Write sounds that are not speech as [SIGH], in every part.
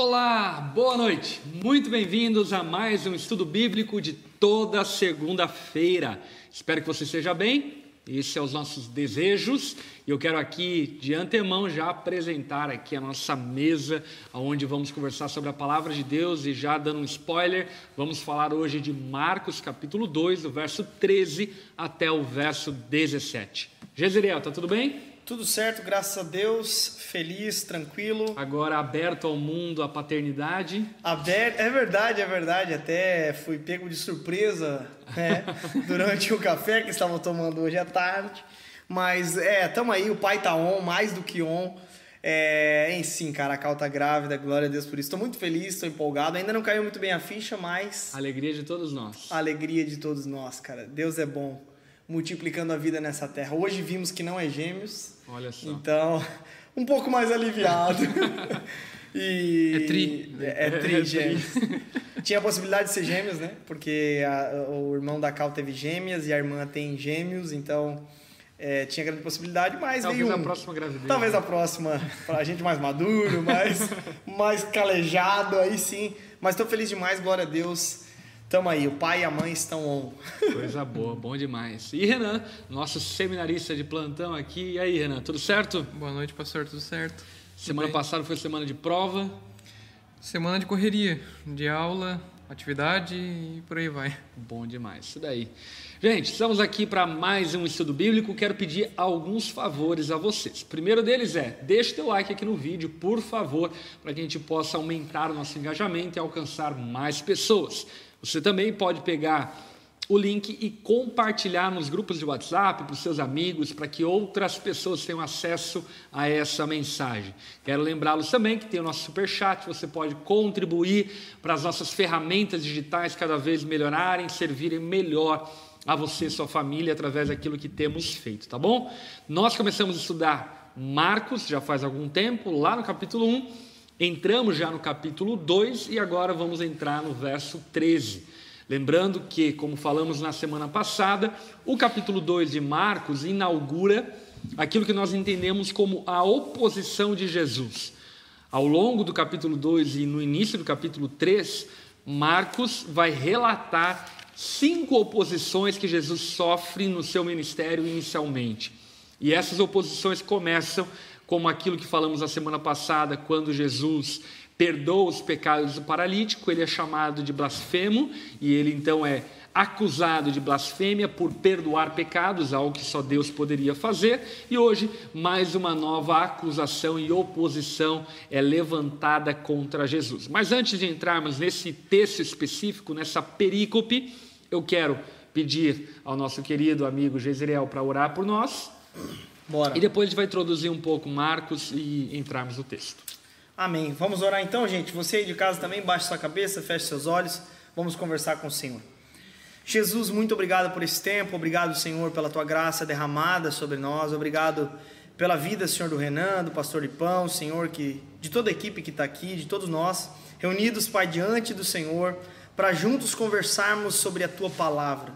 Olá, boa noite. Muito bem-vindos a mais um estudo bíblico de toda segunda-feira. Espero que você esteja bem. Esses são os nossos desejos. E eu quero aqui, de antemão, já apresentar aqui a nossa mesa, onde vamos conversar sobre a palavra de Deus. E já dando um spoiler, vamos falar hoje de Marcos, capítulo 2, do verso 13 até o verso 17. Jezreel, tá tudo bem? Tudo certo, graças a Deus, feliz, tranquilo. Agora aberto ao mundo, à paternidade. Aberto, é verdade, é verdade. Até fui pego de surpresa né, [LAUGHS] durante o café que estavam tomando hoje à tarde. Mas é, tamo aí, o pai tá on, mais do que on. É, em sim, cara, a Cal tá grávida, glória a Deus por isso. Estou muito feliz, estou empolgado. Ainda não caiu muito bem a ficha, mas. Alegria de todos nós. Alegria de todos nós, cara. Deus é bom multiplicando a vida nessa terra. Hoje vimos que não é gêmeos. Olha só. Então, um pouco mais aliviado. [LAUGHS] e é tri. É, é tri, gêmeos. Tinha a possibilidade de ser gêmeos, né? Porque a, o irmão da Cal teve gêmeas e a irmã tem gêmeos, então é, tinha grande possibilidade, mas Talvez veio um, a próxima gravidez. Talvez a próxima, para a gente mais maduro, mais, [LAUGHS] mais calejado, aí sim. Mas estou feliz demais, glória a Deus. Tamo aí, o pai e a mãe estão on. [LAUGHS] Coisa boa, bom demais. E Renan, nosso seminarista de plantão aqui. E aí, Renan, tudo certo? Boa noite, pastor, tudo certo? Semana passada foi semana de prova. Semana de correria, de aula, atividade e por aí vai. Bom demais, isso daí. Gente, estamos aqui para mais um estudo bíblico. Quero pedir alguns favores a vocês. O primeiro deles é: deixe teu like aqui no vídeo, por favor, para que a gente possa aumentar o nosso engajamento e alcançar mais pessoas. Você também pode pegar o link e compartilhar nos grupos de WhatsApp para os seus amigos, para que outras pessoas tenham acesso a essa mensagem. Quero lembrá-los também que tem o nosso super chat, você pode contribuir para as nossas ferramentas digitais cada vez melhorarem, servirem melhor a você e sua família através daquilo que temos feito, tá bom? Nós começamos a estudar Marcos já faz algum tempo, lá no capítulo 1 Entramos já no capítulo 2 e agora vamos entrar no verso 13. Lembrando que, como falamos na semana passada, o capítulo 2 de Marcos inaugura aquilo que nós entendemos como a oposição de Jesus. Ao longo do capítulo 2 e no início do capítulo 3, Marcos vai relatar cinco oposições que Jesus sofre no seu ministério inicialmente. E essas oposições começam como aquilo que falamos na semana passada, quando Jesus perdoa os pecados do paralítico, ele é chamado de blasfemo e ele então é acusado de blasfêmia por perdoar pecados, algo que só Deus poderia fazer, e hoje mais uma nova acusação e oposição é levantada contra Jesus. Mas antes de entrarmos nesse texto específico, nessa perícope, eu quero pedir ao nosso querido amigo Jezreel para orar por nós. Bora. E depois a gente vai introduzir um pouco Marcos e entrarmos no texto. Amém. Vamos orar então, gente. Você aí de casa também, baixe sua cabeça, feche seus olhos. Vamos conversar com o Senhor. Jesus, muito obrigado por esse tempo. Obrigado, Senhor, pela tua graça derramada sobre nós. Obrigado pela vida, Senhor, do Renan, do pastor Lipão, Senhor, que de toda a equipe que está aqui, de todos nós, reunidos, Pai, diante do Senhor, para juntos conversarmos sobre a tua palavra.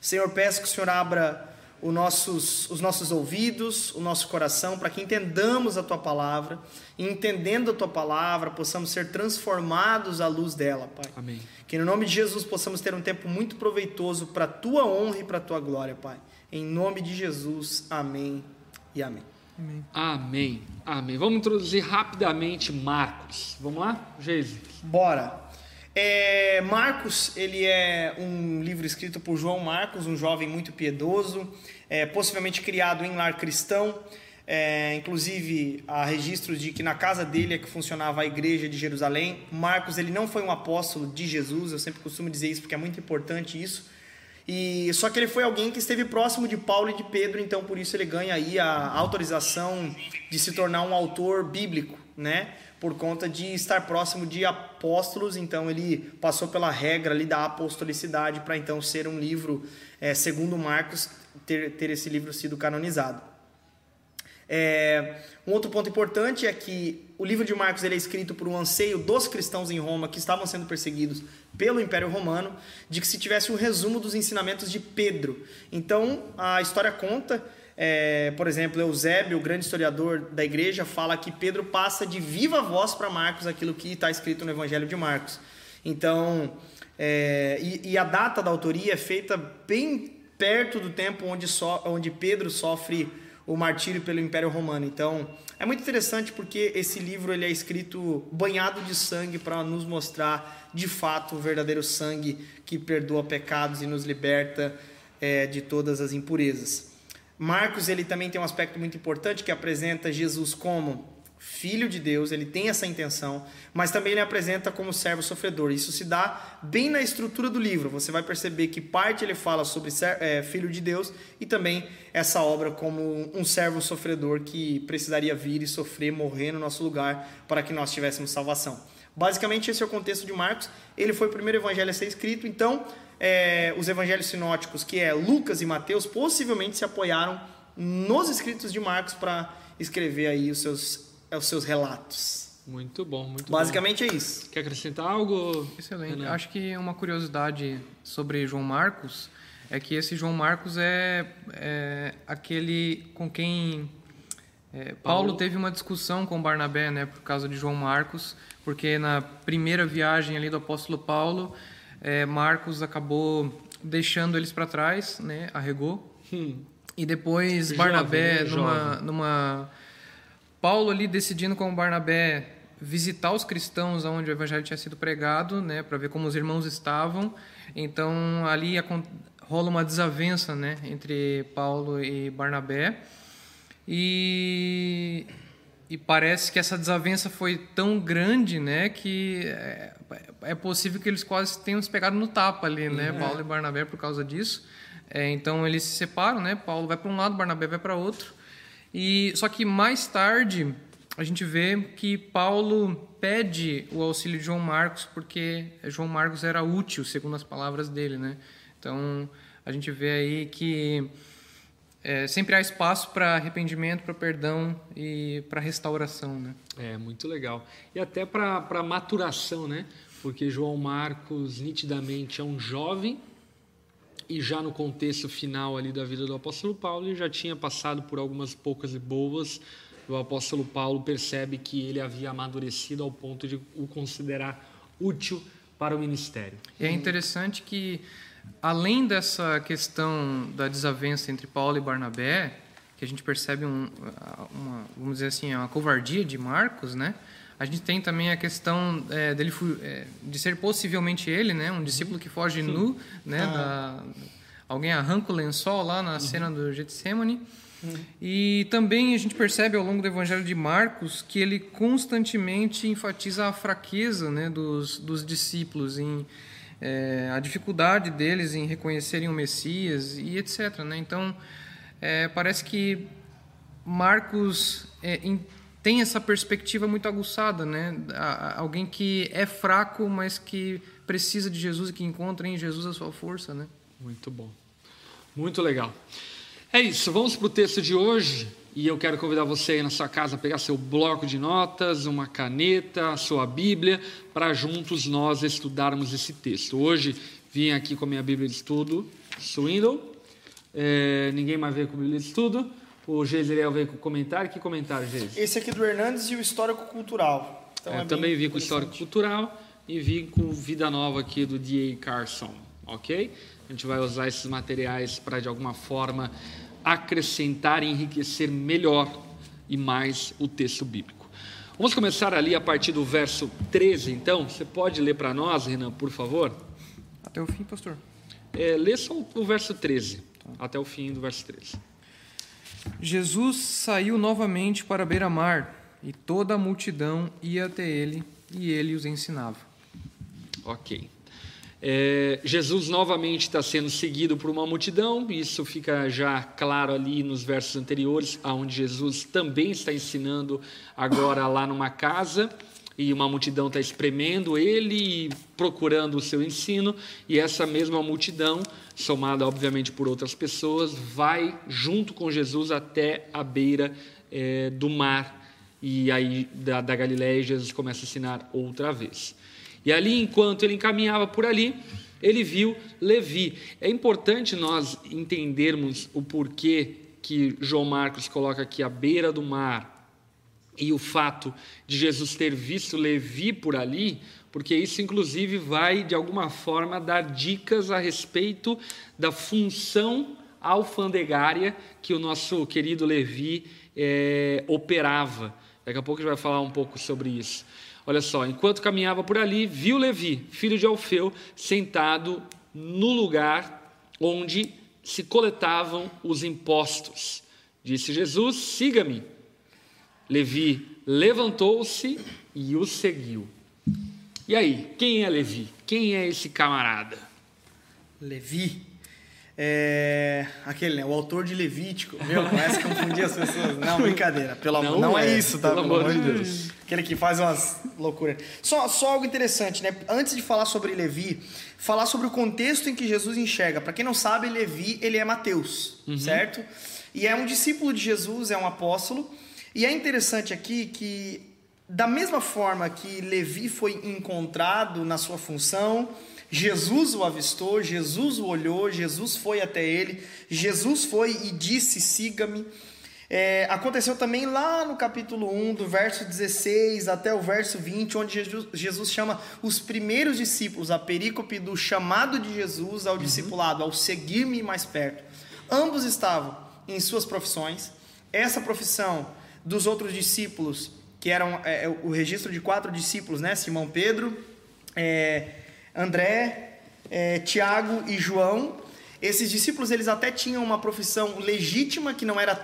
Senhor, peço que o Senhor abra os nossos, os nossos ouvidos, o nosso coração, para que entendamos a tua palavra e, entendendo a tua palavra, possamos ser transformados à luz dela, Pai. Amém. Que no nome de Jesus possamos ter um tempo muito proveitoso para a tua honra e para a tua glória, Pai. Em nome de Jesus, amém e amém. Amém. Amém. Amém. Vamos introduzir rapidamente Marcos. Vamos lá, Jesus? Bora. É, Marcos, ele é um livro escrito por João Marcos, um jovem muito piedoso, é, possivelmente criado em lar cristão. É, inclusive, há registros de que na casa dele é que funcionava a igreja de Jerusalém. Marcos, ele não foi um apóstolo de Jesus, eu sempre costumo dizer isso porque é muito importante isso. E só que ele foi alguém que esteve próximo de Paulo e de Pedro, então por isso ele ganha aí a autorização de se tornar um autor bíblico, né? Por conta de estar próximo de apóstolos, então ele passou pela regra ali da apostolicidade para então ser um livro, é, segundo Marcos, ter, ter esse livro sido canonizado. É, um outro ponto importante é que o livro de Marcos ele é escrito por um anseio dos cristãos em Roma que estavam sendo perseguidos pelo Império Romano, de que se tivesse um resumo dos ensinamentos de Pedro. Então a história conta é, por exemplo, Eusébio, o grande historiador da igreja, fala que Pedro passa de viva voz para Marcos aquilo que está escrito no Evangelho de Marcos. Então, é, e, e, a data da autoria é feita bem perto do tempo onde, so, onde Pedro sofre o martírio pelo Império Romano. Então, é muito interessante porque esse livro ele é escrito banhado de sangue para nos mostrar de fato o verdadeiro sangue que perdoa pecados e nos liberta é, de todas as impurezas. Marcos ele também tem um aspecto muito importante que apresenta Jesus como filho de Deus, ele tem essa intenção, mas também ele apresenta como servo sofredor. Isso se dá bem na estrutura do livro. Você vai perceber que parte ele fala sobre é, filho de Deus e também essa obra como um servo sofredor que precisaria vir e sofrer, morrer no nosso lugar para que nós tivéssemos salvação. Basicamente esse é o contexto de Marcos. Ele foi o primeiro evangelho a ser escrito, então é, os evangelhos sinóticos, que é Lucas e Mateus, possivelmente se apoiaram nos escritos de Marcos para escrever aí os seus os seus relatos. Muito bom, muito Basicamente bom. é isso. Quer acrescentar algo? Excelente. Renan? Acho que uma curiosidade sobre João Marcos é que esse João Marcos é, é aquele com quem é, Paulo. Paulo. teve uma discussão com Barnabé, né, por causa de João Marcos, porque na primeira viagem ali do apóstolo Paulo, é, Marcos acabou deixando eles para trás, né, arregou. Hum. E depois jovem, Barnabé, né? numa, numa Paulo ali decidindo com Barnabé visitar os cristãos onde o evangelho tinha sido pregado, né, para ver como os irmãos estavam. Então ali rola uma desavença, né, entre Paulo e Barnabé. E, e parece que essa desavença foi tão grande, né, que é, é possível que eles quase tenham se pegado no tapa ali, né, uhum. Paulo e Barnabé por causa disso. É, então eles se separam, né? Paulo vai para um lado, Barnabé vai para outro. E só que mais tarde a gente vê que Paulo pede o auxílio de João Marcos porque João Marcos era útil, segundo as palavras dele, né? Então a gente vê aí que é, sempre há espaço para arrependimento, para perdão e para restauração, né? É muito legal e até para maturação, né? Porque João Marcos nitidamente é um jovem e já no contexto final ali da vida do apóstolo Paulo, ele já tinha passado por algumas poucas e boas. O apóstolo Paulo percebe que ele havia amadurecido ao ponto de o considerar útil para o ministério. E é interessante que, além dessa questão da desavença entre Paulo e Barnabé, que a gente percebe um, uma, vamos dizer assim, uma covardia de Marcos, né? A gente tem também a questão é, dele é, de ser possivelmente ele, né, um discípulo que foge Sim. nu, né, ah. da, alguém arranca o lençol lá na uhum. cena do Getsemane. Uhum. E também a gente percebe ao longo do Evangelho de Marcos que ele constantemente enfatiza a fraqueza né, dos, dos discípulos, em, é, a dificuldade deles em reconhecerem o Messias e etc. Né? Então, é, parece que Marcos é, tem essa perspectiva muito aguçada, né? Alguém que é fraco, mas que precisa de Jesus e que encontra em Jesus a sua força, né? Muito bom. Muito legal. É isso, vamos para o texto de hoje. E eu quero convidar você aí na sua casa a pegar seu bloco de notas, uma caneta, a sua Bíblia, para juntos nós estudarmos esse texto. Hoje vim aqui com a minha Bíblia de estudo, Swindle. É, ninguém mais veio com a Bíblia de estudo. O Geiseriel veio com comentário. Que comentário, Geis? Esse aqui do Hernandes e o Histórico Cultural. Então, é, é também vim com o Histórico Cultural e vim com Vida Nova aqui do D.A. Carson, ok? A gente vai usar esses materiais para, de alguma forma, acrescentar e enriquecer melhor e mais o texto bíblico. Vamos começar ali a partir do verso 13, então. Você pode ler para nós, Renan, por favor? Até o fim, pastor. É, lê só o verso 13, tá. até o fim do verso 13. Jesus saiu novamente para a beira-mar e toda a multidão ia até ele e ele os ensinava. Ok. É, Jesus novamente está sendo seguido por uma multidão, isso fica já claro ali nos versos anteriores, onde Jesus também está ensinando agora lá numa casa e uma multidão está espremendo ele, procurando o seu ensino, e essa mesma multidão, somada obviamente por outras pessoas, vai junto com Jesus até a beira é, do mar, e aí da, da Galiléia Jesus começa a ensinar outra vez. E ali, enquanto ele encaminhava por ali, ele viu Levi. É importante nós entendermos o porquê que João Marcos coloca aqui à beira do mar e o fato de Jesus ter visto Levi por ali, porque isso inclusive vai de alguma forma dar dicas a respeito da função alfandegária que o nosso querido Levi é, operava. Daqui a pouco a gente vai falar um pouco sobre isso. Olha só, enquanto caminhava por ali, viu Levi, filho de Alfeu, sentado no lugar onde se coletavam os impostos. Disse Jesus: Siga-me. Levi levantou-se e o seguiu. E aí, quem é Levi? Quem é esse camarada? Levi é aquele, né? O autor de Levítico. Meu, começa a confundir as pessoas. Não, brincadeira. Pelo amor, não, não é, é, isso, tá? Pelo, pelo amor de Deus. Aquele que faz umas loucuras. Só, só algo interessante, né? Antes de falar sobre Levi, falar sobre o contexto em que Jesus enxerga. Para quem não sabe, Levi, ele é Mateus, uhum. certo? E é um discípulo de Jesus, é um apóstolo. E é interessante aqui que, da mesma forma que Levi foi encontrado na sua função, Jesus o avistou, Jesus o olhou, Jesus foi até ele, Jesus foi e disse: siga-me. É, aconteceu também lá no capítulo 1, do verso 16 até o verso 20, onde Jesus, Jesus chama os primeiros discípulos, a perícope do chamado de Jesus ao uhum. discipulado, ao seguir-me mais perto. Ambos estavam em suas profissões. Essa profissão dos outros discípulos, que eram é, é o registro de quatro discípulos, né? Simão Pedro, é, André, é, Tiago e João. Esses discípulos eles até tinham uma profissão legítima que não era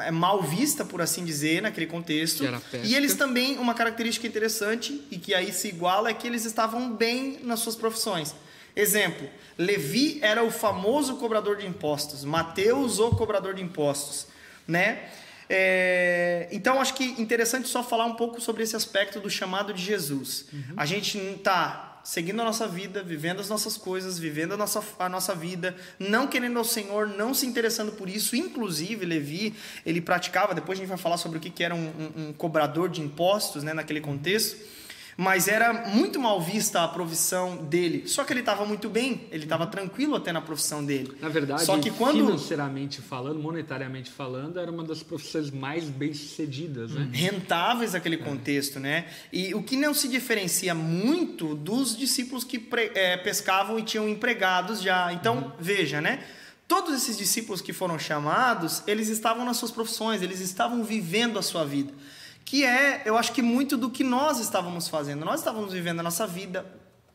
é, mal vista, por assim dizer, naquele contexto. E eles também, uma característica interessante e que aí se iguala é que eles estavam bem nas suas profissões. Exemplo, Levi era o famoso cobrador de impostos, Mateus o cobrador de impostos, né? É, então acho que interessante só falar um pouco sobre esse aspecto do chamado de Jesus. Uhum. A gente está seguindo a nossa vida, vivendo as nossas coisas, vivendo a nossa, a nossa vida, não querendo ao Senhor, não se interessando por isso. Inclusive, Levi, ele praticava, depois a gente vai falar sobre o que era um, um, um cobrador de impostos né, naquele contexto mas era muito mal vista a profissão dele. Só que ele estava muito bem, ele estava tranquilo até na profissão dele. Na verdade, Só que quando... financeiramente falando, monetariamente falando, era uma das profissões mais bem-sucedidas, né? Rentáveis naquele contexto, né? E o que não se diferencia muito dos discípulos que pre... é, pescavam e tinham empregados já. Então, uhum. veja, né? Todos esses discípulos que foram chamados, eles estavam nas suas profissões, eles estavam vivendo a sua vida que é, eu acho que muito do que nós estávamos fazendo. Nós estávamos vivendo a nossa vida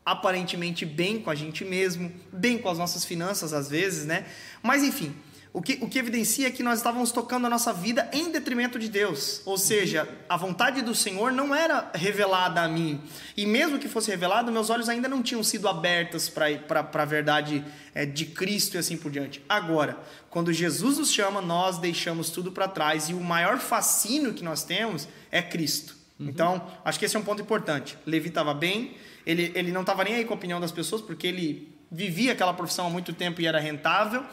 aparentemente bem com a gente mesmo, bem com as nossas finanças às vezes, né? Mas enfim, o que, o que evidencia é que nós estávamos tocando a nossa vida em detrimento de Deus. Ou seja, a vontade do Senhor não era revelada a mim. E mesmo que fosse revelada, meus olhos ainda não tinham sido abertos para a verdade é, de Cristo e assim por diante. Agora, quando Jesus nos chama, nós deixamos tudo para trás. E o maior fascínio que nós temos é Cristo. Uhum. Então, acho que esse é um ponto importante. Levi estava bem, ele, ele não estava nem aí com a opinião das pessoas, porque ele vivia aquela profissão há muito tempo e era rentável.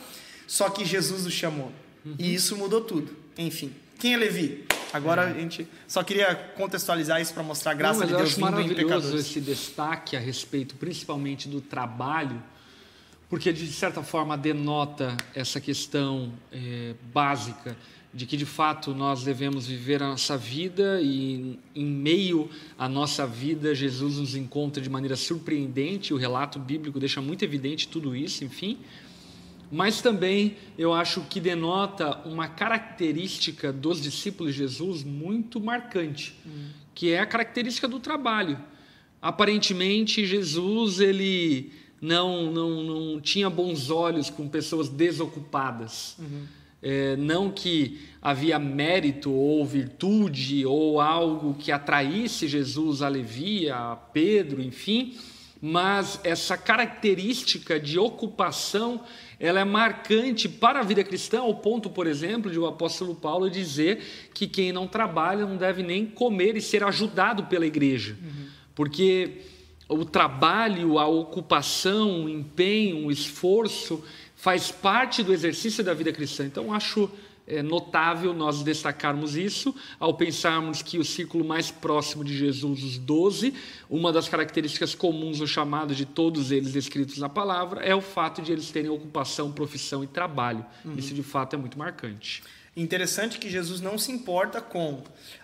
Só que Jesus o chamou. Uhum. E isso mudou tudo. Enfim. Quem é Levi? Agora é. a gente só queria contextualizar isso para mostrar a graça Não, de Deus eu acho maravilhoso esse destaque a respeito, principalmente do trabalho, porque de certa forma denota essa questão é, básica de que de fato nós devemos viver a nossa vida e em meio à nossa vida Jesus nos encontra de maneira surpreendente. O relato bíblico deixa muito evidente tudo isso, enfim mas também eu acho que denota uma característica dos discípulos de Jesus muito marcante, hum. que é a característica do trabalho. Aparentemente, Jesus ele não, não, não tinha bons olhos com pessoas desocupadas. Uhum. É, não que havia mérito ou virtude ou algo que atraísse Jesus a Levi, a Pedro, enfim, mas essa característica de ocupação ela é marcante para a vida cristã, ao ponto, por exemplo, de o apóstolo Paulo dizer que quem não trabalha não deve nem comer e ser ajudado pela igreja. Uhum. Porque o trabalho, a ocupação, o empenho, o esforço faz parte do exercício da vida cristã. Então, acho é notável nós destacarmos isso ao pensarmos que o círculo mais próximo de Jesus, os doze, uma das características comuns no chamado de todos eles descritos na palavra é o fato de eles terem ocupação, profissão e trabalho. Uhum. Isso de fato é muito marcante. Interessante que Jesus não se importa com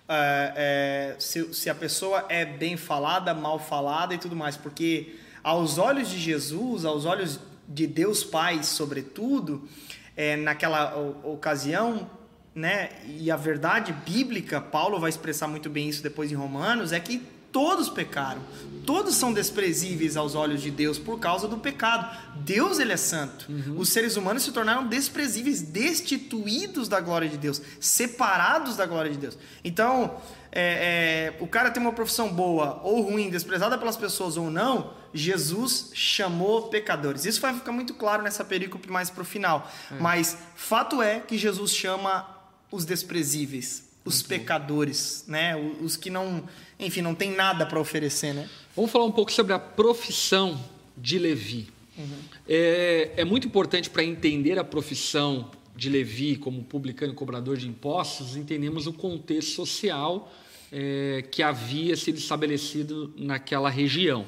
é, é, se, se a pessoa é bem falada, mal falada e tudo mais, porque aos olhos de Jesus, aos olhos de Deus Pai, sobretudo, é, naquela ocasião, né? E a verdade bíblica, Paulo vai expressar muito bem isso depois em Romanos, é que todos pecaram. Todos são desprezíveis aos olhos de Deus por causa do pecado. Deus ele é santo. Uhum. Os seres humanos se tornaram desprezíveis, destituídos da glória de Deus, separados da glória de Deus. Então, é, é, o cara tem uma profissão boa ou ruim, desprezada pelas pessoas ou não, Jesus chamou pecadores. Isso vai ficar muito claro nessa perícope mais para o final. É. Mas fato é que Jesus chama os desprezíveis, os pecadores, né? Os que não, enfim, não tem nada para oferecer, né? Vamos falar um pouco sobre a profissão de Levi. Uhum. É, é muito importante para entender a profissão de Levi como publicano e cobrador de impostos, entendemos o contexto social é, que havia sido estabelecido naquela região.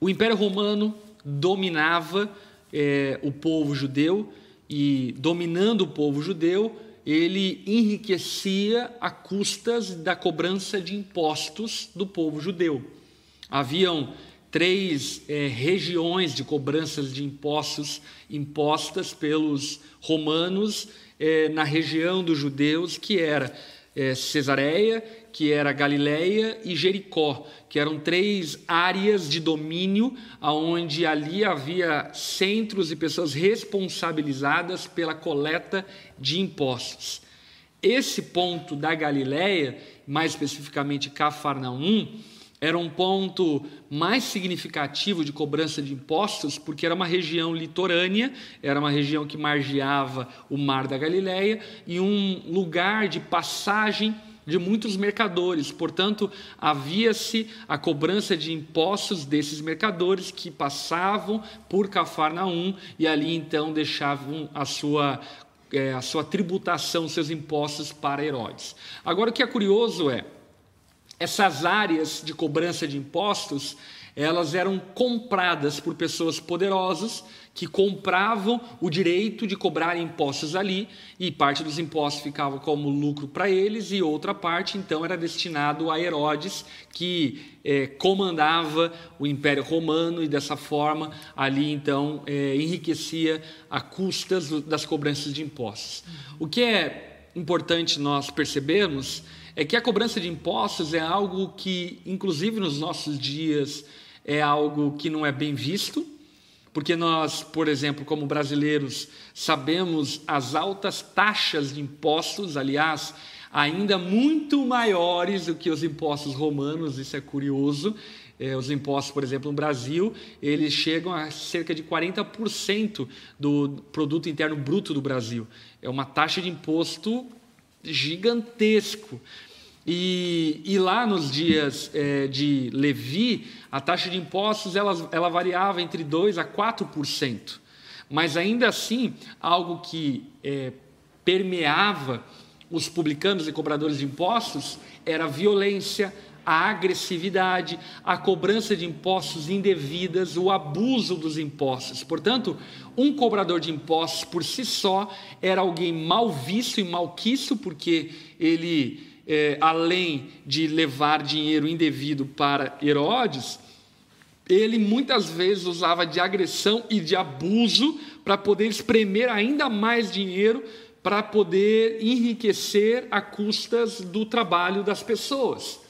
O Império Romano dominava é, o povo judeu e, dominando o povo judeu, ele enriquecia a custas da cobrança de impostos do povo judeu. Haviam três é, regiões de cobranças de impostos impostas pelos romanos é, na região dos judeus, que era é, Cesareia, que era Galiléia e Jericó, que eram três áreas de domínio aonde ali havia centros e pessoas responsabilizadas pela coleta de impostos. Esse ponto da Galiléia, mais especificamente Cafarnaum, era um ponto mais significativo de cobrança de impostos, porque era uma região litorânea, era uma região que margeava o Mar da Galileia e um lugar de passagem de muitos mercadores. Portanto, havia-se a cobrança de impostos desses mercadores que passavam por Cafarnaum e ali então deixavam a sua é, a sua tributação, seus impostos para Herodes. Agora, o que é curioso é essas áreas de cobrança de impostos, elas eram compradas por pessoas poderosas que compravam o direito de cobrar impostos ali e parte dos impostos ficava como lucro para eles e outra parte então era destinado a Herodes que é, comandava o Império Romano e dessa forma ali então é, enriquecia a custas das cobranças de impostos. O que é importante nós percebermos é que a cobrança de impostos é algo que, inclusive nos nossos dias, é algo que não é bem visto, porque nós, por exemplo, como brasileiros, sabemos as altas taxas de impostos, aliás, ainda muito maiores do que os impostos romanos, isso é curioso. É, os impostos, por exemplo, no Brasil, eles chegam a cerca de 40% do produto interno bruto do Brasil. É uma taxa de imposto gigantesco. E, e lá nos dias é, de Levi, a taxa de impostos ela, ela variava entre 2% a 4%. Mas ainda assim, algo que é, permeava os publicanos e cobradores de impostos era a violência, a agressividade, a cobrança de impostos indevidas, o abuso dos impostos. Portanto, um cobrador de impostos por si só era alguém mal visto e malquisto, porque ele, é, além de levar dinheiro indevido para Herodes, ele muitas vezes usava de agressão e de abuso para poder espremer ainda mais dinheiro para poder enriquecer a custas do trabalho das pessoas.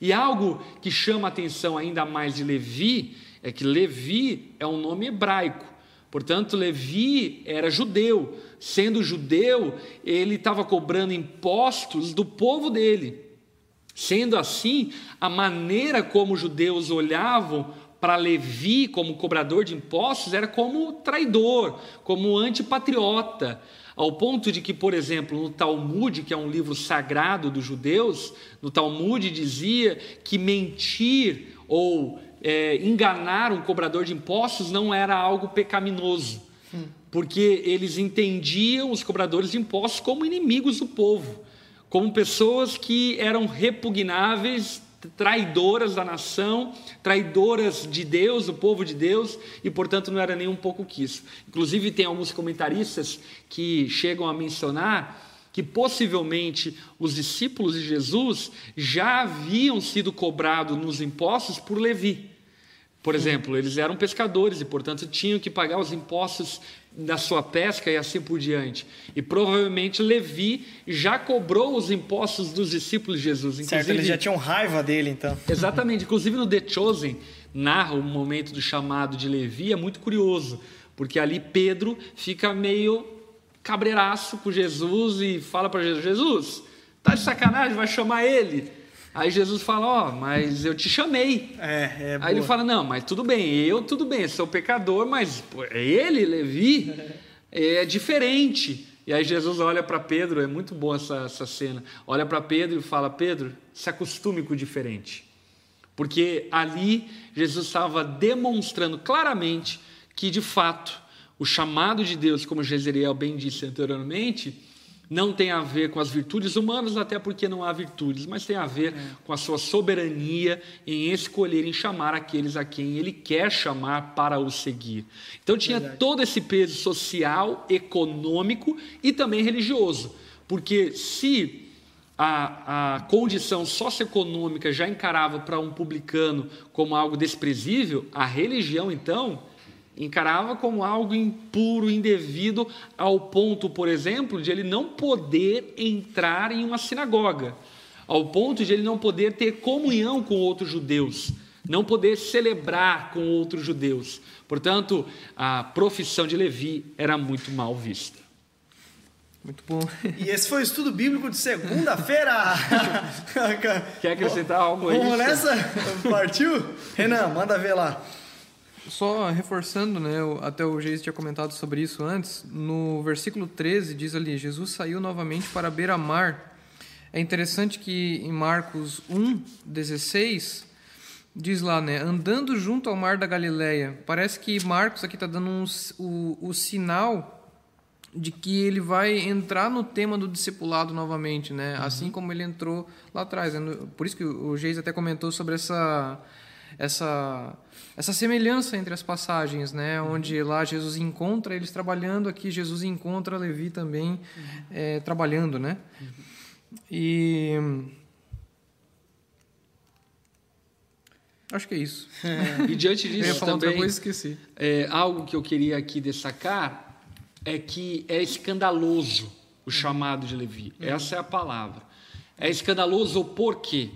E algo que chama a atenção ainda mais de Levi é que Levi é um nome hebraico. Portanto, Levi era judeu. Sendo judeu, ele estava cobrando impostos do povo dele. Sendo assim, a maneira como os judeus olhavam para Levi como cobrador de impostos era como traidor, como antipatriota. Ao ponto de que, por exemplo, no Talmud, que é um livro sagrado dos judeus, no Talmud dizia que mentir ou é, enganar um cobrador de impostos não era algo pecaminoso. Hum. porque eles entendiam os cobradores de impostos como inimigos do povo, como pessoas que eram repugnáveis, traidoras da nação, traidoras de Deus, do povo de Deus, e portanto não era nem um pouco que isso. Inclusive, tem alguns comentaristas que chegam a mencionar que possivelmente os discípulos de Jesus já haviam sido cobrados nos impostos por Levi. Por exemplo, eles eram pescadores e, portanto, tinham que pagar os impostos da sua pesca e assim por diante. E provavelmente Levi já cobrou os impostos dos discípulos de Jesus. Inclusive, certo, eles já tinham raiva dele, então. Exatamente. Inclusive no The Chosen, narra o momento do chamado de Levi, é muito curioso, porque ali Pedro fica meio cabreiraço com Jesus e fala para Jesus: Jesus, tá de sacanagem, vai chamar ele. Aí Jesus fala: Ó, oh, mas eu te chamei. É, é Aí boa. ele fala: Não, mas tudo bem, eu tudo bem, sou pecador, mas é ele, Levi, é diferente. E aí Jesus olha para Pedro, é muito boa essa, essa cena. Olha para Pedro e fala: Pedro, se acostume com o diferente. Porque ali Jesus estava demonstrando claramente que, de fato, o chamado de Deus, como Jezreel bem disse anteriormente, não tem a ver com as virtudes humanas, até porque não há virtudes, mas tem a ver é. com a sua soberania em escolher, em chamar aqueles a quem ele quer chamar para o seguir. Então tinha Verdade. todo esse peso social, econômico e também religioso, porque se a, a condição socioeconômica já encarava para um publicano como algo desprezível, a religião então encarava como algo impuro, indevido, ao ponto, por exemplo, de ele não poder entrar em uma sinagoga, ao ponto de ele não poder ter comunhão com outros judeus, não poder celebrar com outros judeus. Portanto, a profissão de Levi era muito mal vista. Muito bom. E esse foi o estudo bíblico de segunda-feira. [LAUGHS] Quer acrescentar algo aí? Vamos nessa? Partiu? Renan, manda ver lá. Só reforçando, né, até o Geis tinha comentado sobre isso antes, no versículo 13 diz ali: Jesus saiu novamente para beira-mar. É interessante que em Marcos 1, 16, diz lá, né, andando junto ao mar da Galileia. Parece que Marcos aqui está dando um, o, o sinal de que ele vai entrar no tema do discipulado novamente, né? Uhum. Assim como ele entrou lá atrás. Né? Por isso que o Geis até comentou sobre essa essa essa semelhança entre as passagens, né? Uhum. Onde lá Jesus encontra eles trabalhando, aqui Jesus encontra Levi também é, trabalhando, né? Uhum. E acho que é isso. [LAUGHS] e diante [LAUGHS] disso também, coisa, esqueci. É, algo que eu queria aqui destacar é que é escandaloso o chamado de Levi. Uhum. Essa é a palavra. É escandaloso por quê?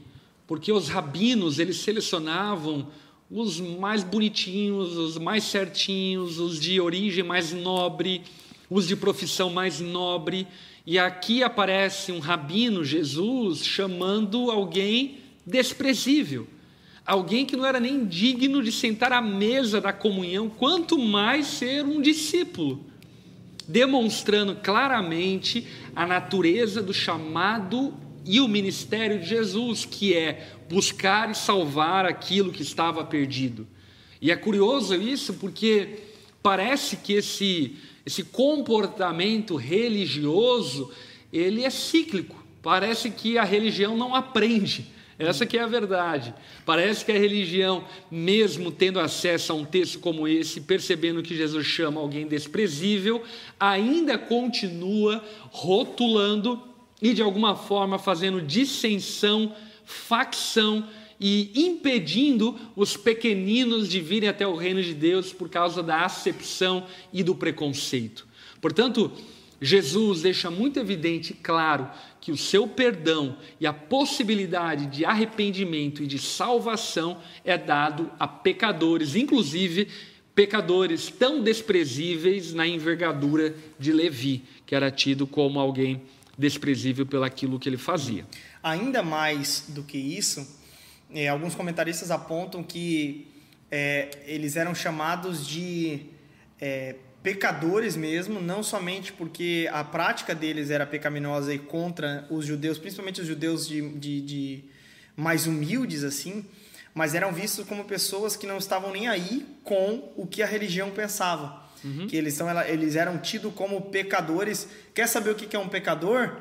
Porque os rabinos eles selecionavam os mais bonitinhos, os mais certinhos, os de origem mais nobre, os de profissão mais nobre. E aqui aparece um rabino, Jesus, chamando alguém desprezível, alguém que não era nem digno de sentar à mesa da comunhão, quanto mais ser um discípulo, demonstrando claramente a natureza do chamado e o ministério de Jesus, que é buscar e salvar aquilo que estava perdido. E é curioso isso porque parece que esse, esse comportamento religioso ele é cíclico. Parece que a religião não aprende. Essa que é a verdade. Parece que a religião, mesmo tendo acesso a um texto como esse, percebendo que Jesus chama alguém desprezível, ainda continua rotulando e de alguma forma fazendo dissensão, facção e impedindo os pequeninos de virem até o reino de Deus por causa da acepção e do preconceito. Portanto, Jesus deixa muito evidente e claro que o seu perdão e a possibilidade de arrependimento e de salvação é dado a pecadores, inclusive pecadores tão desprezíveis na envergadura de Levi, que era tido como alguém desprezível pelaquilo que ele fazia. Ainda mais do que isso, é, alguns comentaristas apontam que é, eles eram chamados de é, pecadores mesmo, não somente porque a prática deles era pecaminosa e contra os judeus, principalmente os judeus de, de, de mais humildes assim, mas eram vistos como pessoas que não estavam nem aí com o que a religião pensava. Que eles, são, eles eram tidos como pecadores. Quer saber o que é um pecador?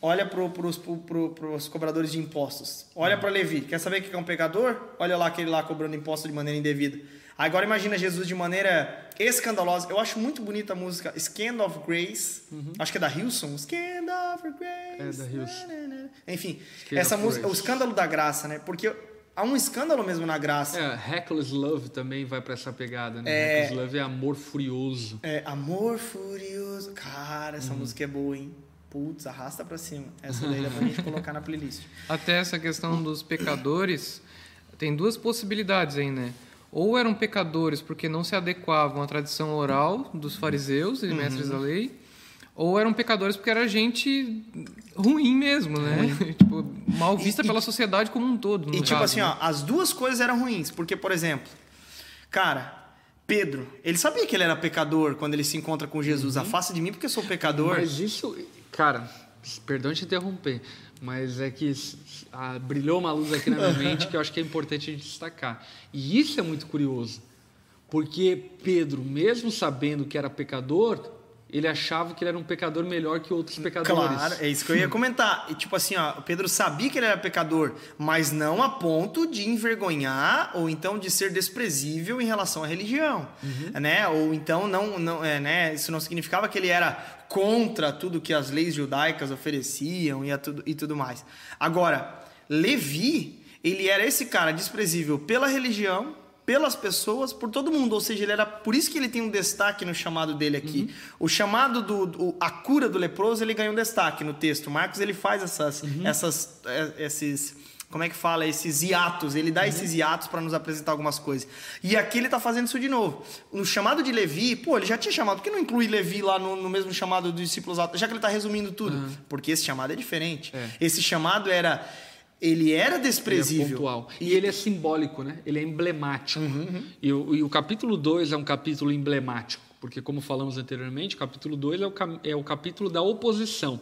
Olha para pro, pros cobradores de impostos. Olha para Levi. Quer saber o que é um pecador? Olha lá aquele lá cobrando imposto de maneira indevida. Agora imagina Jesus de maneira escandalosa. Eu acho muito bonita a música Scand of Grace. Acho que é da Hilson. Scand of Grace. É da Hilson. Enfim, Scand essa música, o escândalo da graça, né? Porque há um escândalo mesmo na graça. É, Reckless Love também vai pra essa pegada, né? É. Reckless Love é amor furioso. É, Amor Furioso. Cara, essa música é boa, hein? Putz, arrasta pra cima. Essa daí dá pra gente [LAUGHS] colocar na playlist. Até essa questão dos pecadores, tem duas possibilidades aí, né? Ou eram pecadores porque não se adequavam à tradição oral dos fariseus e mestres da lei, ou eram pecadores porque era gente ruim mesmo, né? [LAUGHS] tipo, mal vista E- pela sociedade como um todo. E tipo caso, assim, né? ó, as duas coisas eram ruins. Porque, por exemplo, cara, Pedro, ele sabia que ele era pecador quando ele se encontra com Jesus. Afasta de mim porque eu sou pecador. Mas isso, cara, perdão te interromper, mas é que ah, brilhou uma luz aqui na minha [LAUGHS] mente que eu acho que é importante a gente destacar. E isso é muito curioso, porque Pedro, mesmo sabendo que era pecador, ele achava que ele era um pecador melhor que outros pecadores. Claro, é isso que eu ia comentar. E tipo assim, ó, o Pedro sabia que ele era pecador, mas não a ponto de envergonhar ou então de ser desprezível em relação à religião, né? Ou então não, não, é, né? Isso não significava que ele era contra tudo que as leis judaicas ofereciam e, tudo, e tudo mais. Agora, Levi, ele era esse cara desprezível pela religião, pelas pessoas, por todo mundo. Ou seja, ele era por isso que ele tem um destaque no chamado dele aqui. O chamado do, do- a cura do leproso, ele ganha um destaque no texto. Marcos ele faz essas essas é, esses como é que fala esses hiatos, ele dá esses hiatos para nos apresentar algumas coisas. E aqui ele tá fazendo isso de novo. No chamado de Levi, pô, ele já tinha chamado, por que não inclui Levi lá no, no mesmo chamado dos discípulos altos? Já que ele tá resumindo tudo, porque esse chamado é diferente. É. Esse chamado era ele era Ele é desprezível. pontual. E ele é simbólico, né? Ele é emblemático. E, o, e o capítulo 2 é um capítulo emblemático, porque, como falamos anteriormente, o capítulo 2 é, é o capítulo da oposição.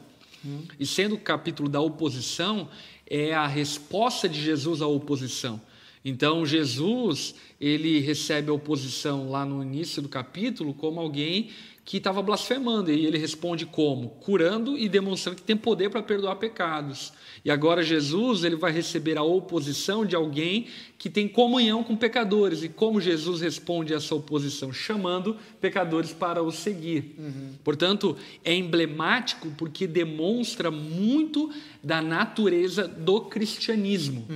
E sendo o capítulo da oposição, é a resposta de Jesus à oposição. Então, Jesus, ele recebe a oposição lá no início do capítulo como alguém que estava blasfemando, e ele responde como? Curando e demonstrando que tem poder para perdoar pecados. E agora Jesus, ele vai receber a oposição de alguém que tem comunhão com pecadores. E como Jesus responde a essa oposição? Chamando pecadores para o seguir. Portanto, é emblemático porque demonstra muito da natureza do cristianismo.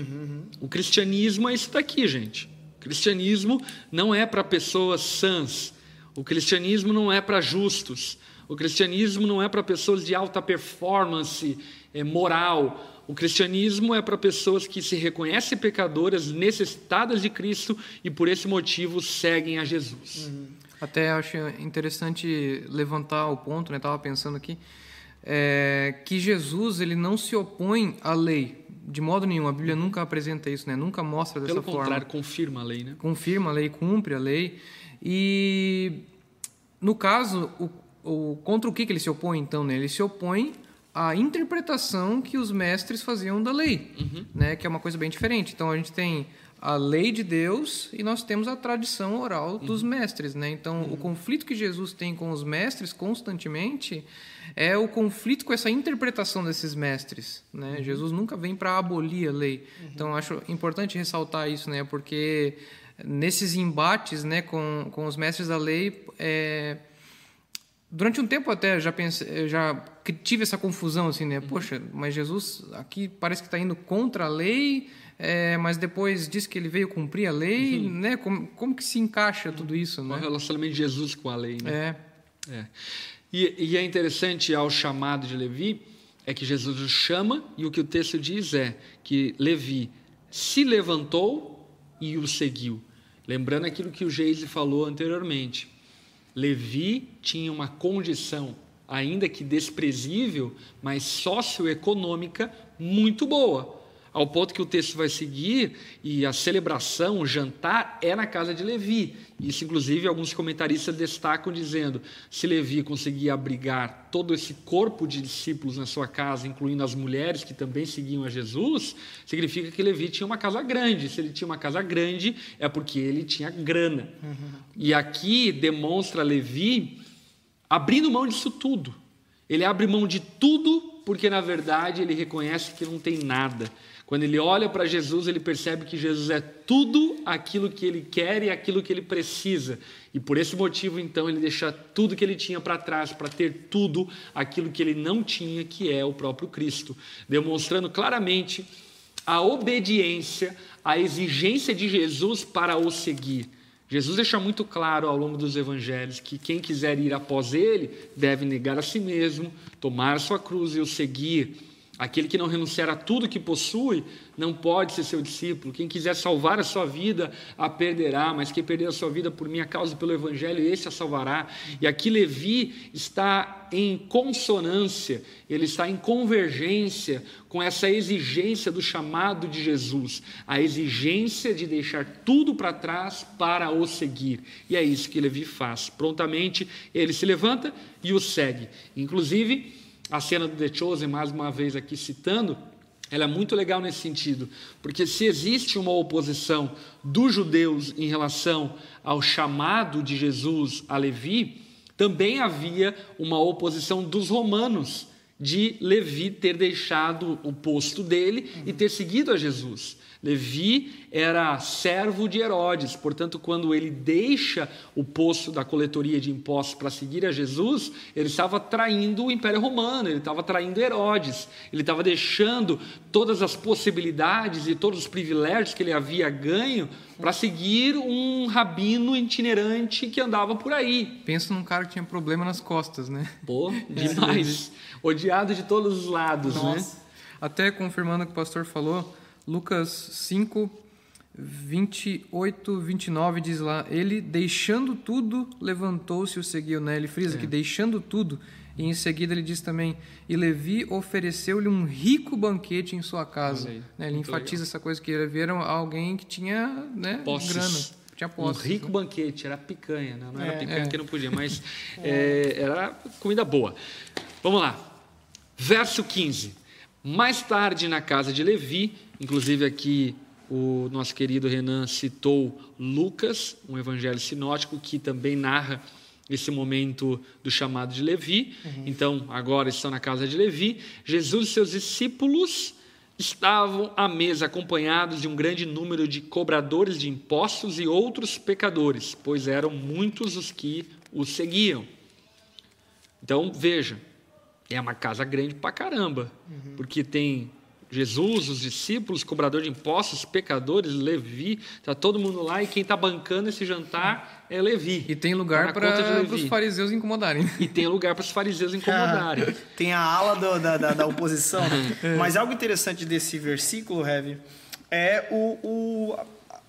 O cristianismo é isso daqui, gente. O cristianismo não é para pessoas sãs. O cristianismo não é para justos. O cristianismo não é para pessoas de alta performance eh, moral. O cristianismo é para pessoas que se reconhecem pecadoras, necessitadas de Cristo e por esse motivo seguem a Jesus. Até acho interessante levantar o ponto, né? Tava pensando aqui é, que Jesus ele não se opõe à lei de modo nenhum. A Bíblia nunca apresenta isso, né? Nunca mostra dessa Pelo forma. contrário, confirma a lei, né? confirma a lei, cumpre a lei. E no caso, o, o- contra o que, que ele se opõe então? Né? Ele se opõe à interpretação que os mestres faziam da lei, né? que é uma coisa bem diferente. Então a gente tem a lei de Deus e nós temos a tradição oral dos mestres. Né? Então o conflito que Jesus tem com os mestres constantemente é o conflito com essa interpretação desses mestres. Né? Jesus nunca vem para abolir a lei. Então acho importante ressaltar isso, né? porque nesses embates né, com, com os mestres da lei, é, durante um tempo até já pensei, já tive essa confusão assim, né? Poxa, mas Jesus aqui parece que está indo contra a lei, é, mas depois diz que ele veio cumprir a lei, né? Como, como que se encaixa tudo isso, Qual é o né? relacionamento de Jesus com a lei, né? É, É. E, e é interessante ao chamado de Levi é que Jesus o chama e o que o texto diz é que Levi se levantou e o seguiu. Lembrando aquilo que o Geise falou anteriormente. Levi tinha uma condição, ainda que desprezível, mas socioeconômica muito boa. Ao ponto que o texto vai seguir e a celebração, o jantar, é na casa de Levi. Isso, inclusive, alguns comentaristas destacam dizendo: se Levi conseguia abrigar todo esse corpo de discípulos na sua casa, incluindo as mulheres que também seguiam a Jesus, significa que Levi tinha uma casa grande. Se ele tinha uma casa grande, é porque ele tinha grana. Uhum. E aqui demonstra Levi abrindo mão disso tudo. Ele abre mão de tudo porque, na verdade, ele reconhece que não tem nada. Quando ele olha para Jesus, ele percebe que Jesus é tudo aquilo que ele quer e aquilo que ele precisa. E por esse motivo, então, ele deixa tudo que ele tinha para trás para ter tudo aquilo que ele não tinha, que é o próprio Cristo, demonstrando claramente a obediência, a exigência de Jesus para o seguir. Jesus deixa muito claro ao longo dos evangelhos que quem quiser ir após ele deve negar a si mesmo, tomar a sua cruz e o seguir. Aquele que não renunciar a tudo que possui não pode ser seu discípulo. Quem quiser salvar a sua vida, a perderá, mas quem perder a sua vida por minha causa e pelo Evangelho, esse a salvará. E aqui Levi está em consonância, ele está em convergência com essa exigência do chamado de Jesus, a exigência de deixar tudo para trás para o seguir. E é isso que Levi faz. Prontamente ele se levanta e o segue. Inclusive, a cena do The Chosen, mais uma vez aqui citando, ela é muito legal nesse sentido, porque se existe uma oposição dos judeus em relação ao chamado de Jesus a Levi, também havia uma oposição dos romanos de Levi ter deixado o posto dele e ter seguido a Jesus. Levi era servo de Herodes, portanto, quando ele deixa o posto da coletoria de impostos para seguir a Jesus, ele estava traindo o Império Romano, ele estava traindo Herodes, ele estava deixando todas as possibilidades e todos os privilégios que ele havia ganho para seguir um rabino itinerante que andava por aí. Pensa num cara que tinha problema nas costas, né? Pô, [LAUGHS] demais. Odiado de todos os lados, né? Nossa. né? Até confirmando o que o pastor falou, Lucas 5, 28, 29 diz lá: Ele, deixando tudo, levantou-se e o seguiu. Né? Ele frisa é. que deixando tudo. E em seguida ele diz também: E Levi ofereceu-lhe um rico banquete em sua casa. Né? Ele enfatiza legal. essa coisa que Levi era alguém que tinha né, grana. Tinha posses, um rico né? banquete, era picanha, né? não era é, picanha é. que não podia, mas [LAUGHS] é, era comida boa. Vamos lá. Verso 15. Mais tarde, na casa de Levi, inclusive aqui o nosso querido Renan citou Lucas, um evangelho sinótico que também narra esse momento do chamado de Levi. Uhum. Então, agora estão na casa de Levi. Jesus e seus discípulos estavam à mesa acompanhados de um grande número de cobradores de impostos e outros pecadores, pois eram muitos os que o seguiam. Então, veja, é uma casa grande pra caramba, uhum. porque tem Jesus, os discípulos, cobrador de impostos, pecadores, Levi, tá todo mundo lá e quem está bancando esse jantar é Levi. E tem lugar tá para os fariseus incomodarem. E tem lugar para os fariseus [LAUGHS] incomodarem. tem a ala do, da, da, da, oposição. [LAUGHS] é. Mas algo interessante desse versículo, Heavy, é o, o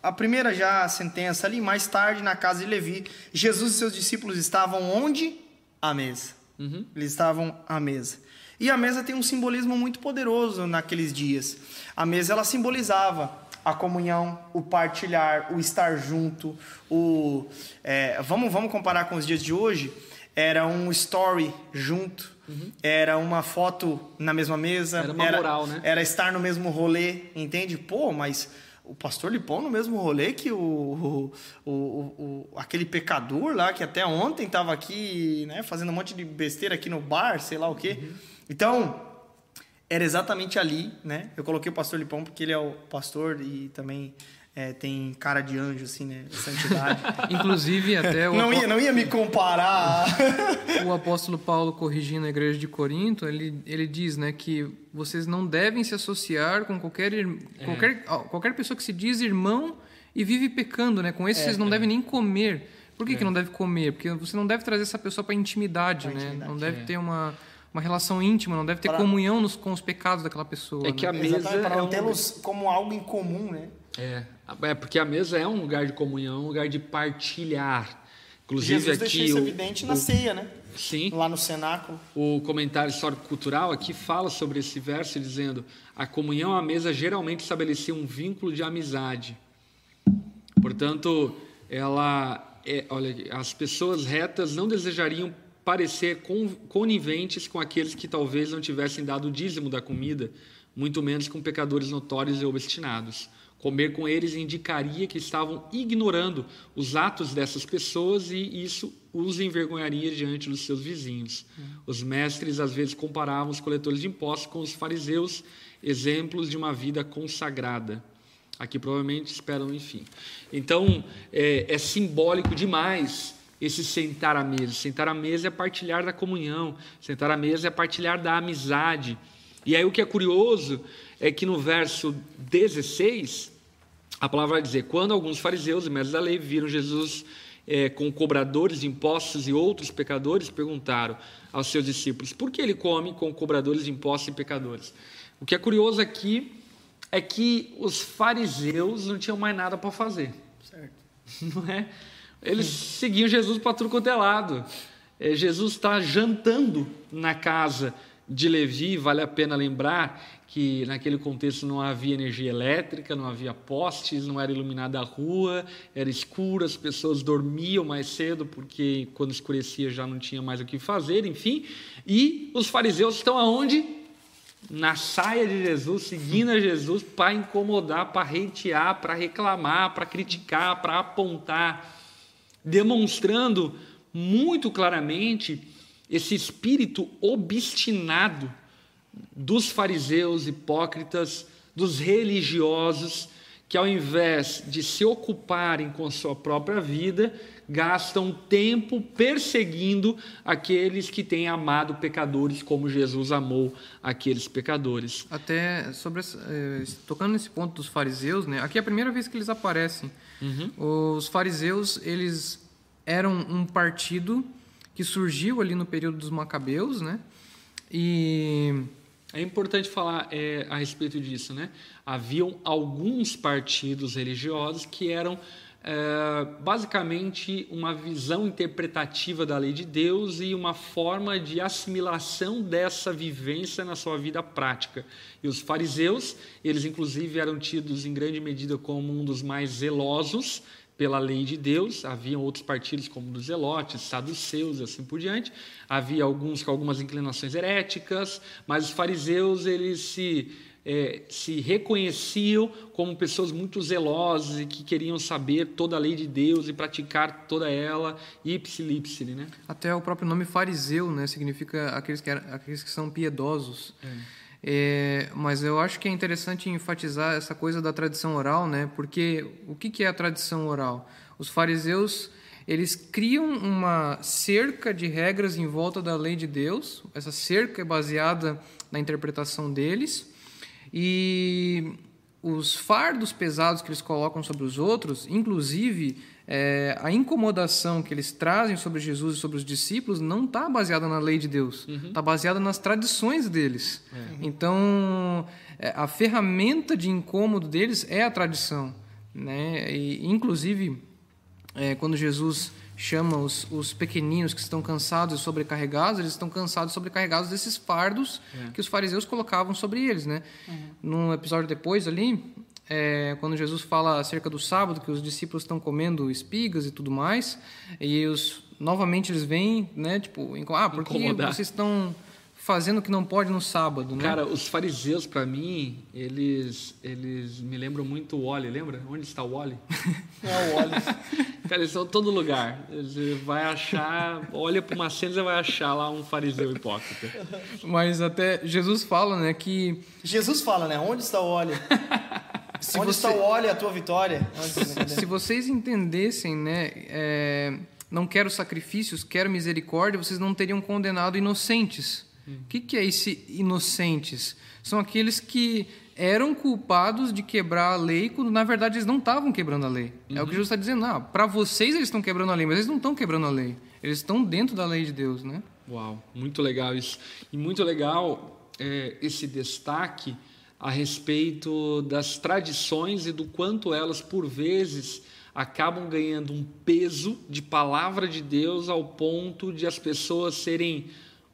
a primeira já sentença ali, mais tarde na casa de Levi, Jesus e seus discípulos estavam onde? À mesa. Uhum. Eles estavam à mesa. E a mesa tem um simbolismo muito poderoso naqueles dias. A mesa ela simbolizava a comunhão, o partilhar, o estar junto, o é, vamos vamos comparar com os dias de hoje. Era um story junto, uhum. era uma foto na mesma mesa, era uma era, moral, né? Era estar no mesmo rolê, entende? Pô, mas o pastor Lipão no mesmo rolê que o, o, o, aquele pecador lá que até ontem estava aqui, né, fazendo um monte de besteira aqui no bar, sei lá o quê. Uhum. Então, era exatamente ali, né? Eu coloquei o pastor Lipão porque ele é o pastor e também é, tem cara de anjo, assim, né? Santidade. [LAUGHS] Inclusive, até o. Não ia, não ia me comparar. [LAUGHS] o apóstolo Paulo, corrigindo a igreja de Corinto, ele, ele diz, né, que vocês não devem se associar com qualquer, é. qualquer, qualquer pessoa que se diz irmão e vive pecando, né? Com esse é, vocês não é. devem nem comer. Por que, que é. não deve comer? Porque você não deve trazer essa pessoa para intimidade, pra né? Intimidade, não deve é. ter uma uma relação íntima, não deve ter para... comunhão nos, com os pecados daquela pessoa. É que a né? mesa Exatamente, para é não um... tê-los como algo em comum, né? É, é porque a mesa é um lugar de comunhão, um lugar de partilhar. Inclusive Jesus aqui isso o, evidente na o- ceia, né? sim, Lá no cenáculo. o comentário histórico-cultural aqui fala sobre esse verso dizendo: a comunhão à mesa geralmente estabelecia um vínculo de amizade. Portanto, ela, é, olha, as pessoas retas não desejariam parecer con- coniventes com aqueles que talvez não tivessem dado o dízimo da comida, muito menos com pecadores notórios e obstinados. Comer com eles indicaria que estavam ignorando os atos dessas pessoas e isso os envergonharia diante dos seus vizinhos. Os mestres às vezes comparavam os coletores de impostos com os fariseus, exemplos de uma vida consagrada. Aqui provavelmente esperam, enfim. Então, é, é simbólico demais esse sentar à mesa. Sentar à mesa é partilhar da comunhão, sentar à mesa é partilhar da amizade. E aí o que é curioso é que no verso 16, a palavra vai dizer: quando alguns fariseus e mestres da lei viram Jesus eh, com cobradores de impostos e outros pecadores, perguntaram aos seus discípulos: por que ele come com cobradores de impostos e pecadores? O que é curioso aqui é que os fariseus não tinham mais nada para fazer. Certo. [LAUGHS] Não é? Eles seguiam Jesus para tudo quanto é lado. É, Jesus está jantando na casa de Levi, vale a pena lembrar que naquele contexto não havia energia elétrica, não havia postes, não era iluminada a rua, era escuro, as pessoas dormiam mais cedo porque quando escurecia já não tinha mais o que fazer, enfim. E os fariseus estão aonde? na saia de Jesus, seguindo a Jesus para incomodar, para hatear, para reclamar, para criticar, para apontar, demonstrando muito claramente esse espírito obstinado dos fariseus hipócritas, dos religiosos, que ao invés de se ocuparem com sua própria vida, gastam tempo perseguindo aqueles que têm amado pecadores como Jesus amou aqueles pecadores. Até sobre essa, eh, tocando nesse ponto dos fariseus, né? Aqui é a primeira vez que eles aparecem. Os fariseus, eles eram um partido que surgiu ali no período dos macabeus, né? E É importante falar é, a respeito disso, né? Haviam alguns partidos religiosos que eram é, basicamente uma visão interpretativa da lei de Deus e uma forma de assimilação dessa vivência na sua vida prática. E os fariseus, eles inclusive eram tidos em grande medida como um dos mais zelosos pela lei de Deus, havia outros partidos como dos Zelotes, Saduceus e assim por diante. Havia alguns com algumas inclinações heréticas, mas os fariseus eles se eh, se reconheciam como pessoas muito zelosas e que queriam saber toda a lei de Deus e praticar toda ela, ipsilipsile, né? até o próprio nome fariseu, né? Significa aqueles que, eram- aqueles que são piedosos. É, mas eu acho que é interessante enfatizar essa coisa da tradição oral, né? Porque o que, que é a tradição oral? Os fariseus eles criam uma cerca de regras em volta da lei de Deus. Essa cerca é baseada na interpretação deles e os fardos pesados que eles colocam sobre os outros, inclusive é, a incomodação que eles trazem sobre Jesus e sobre os discípulos, não está baseada na lei de Deus, está baseada nas tradições deles. Então, é, a ferramenta de incômodo deles é a tradição. Né? E, inclusive, é, quando Jesus chama os, os pequeninos que estão cansados e sobrecarregados, eles estão cansados e sobrecarregados desses fardos que os fariseus colocavam sobre eles, né? Num episódio depois ali, é, quando Jesus fala acerca do sábado, que os discípulos estão comendo espigas e tudo mais, e os novamente eles vêm, né? Tipo, ah, por que vocês estão fazendo o que não pode no sábado, né? Cara, os fariseus, para mim, eles, eles me lembram muito o Wally, lembra? Onde está o Wally? [LAUGHS] É o óleo. Cara, eles estão em todo lugar. Você vai achar, olha para uma cena, você vai achar lá um fariseu hipócrita. Mas até Jesus fala, né, que Jesus fala, né? Onde está o óleo? [LAUGHS] Se Onde você- está o óleo a tua vitória? Se vocês entendessem, né, é, não quero sacrifícios, quero misericórdia, vocês não teriam condenado inocentes. O que, que é esse inocentes? São aqueles que eram culpados de quebrar a lei quando na verdade eles não estavam quebrando a lei. É o que Jesus está dizendo. Ah, para vocês eles estão quebrando a lei, mas eles não estão quebrando a lei. Eles estão dentro da lei de Deus, né? Uau, muito legal isso. E muito legal é, esse destaque a respeito das tradições e do quanto elas, por vezes, acabam ganhando um peso de palavra de Deus ao ponto de as pessoas serem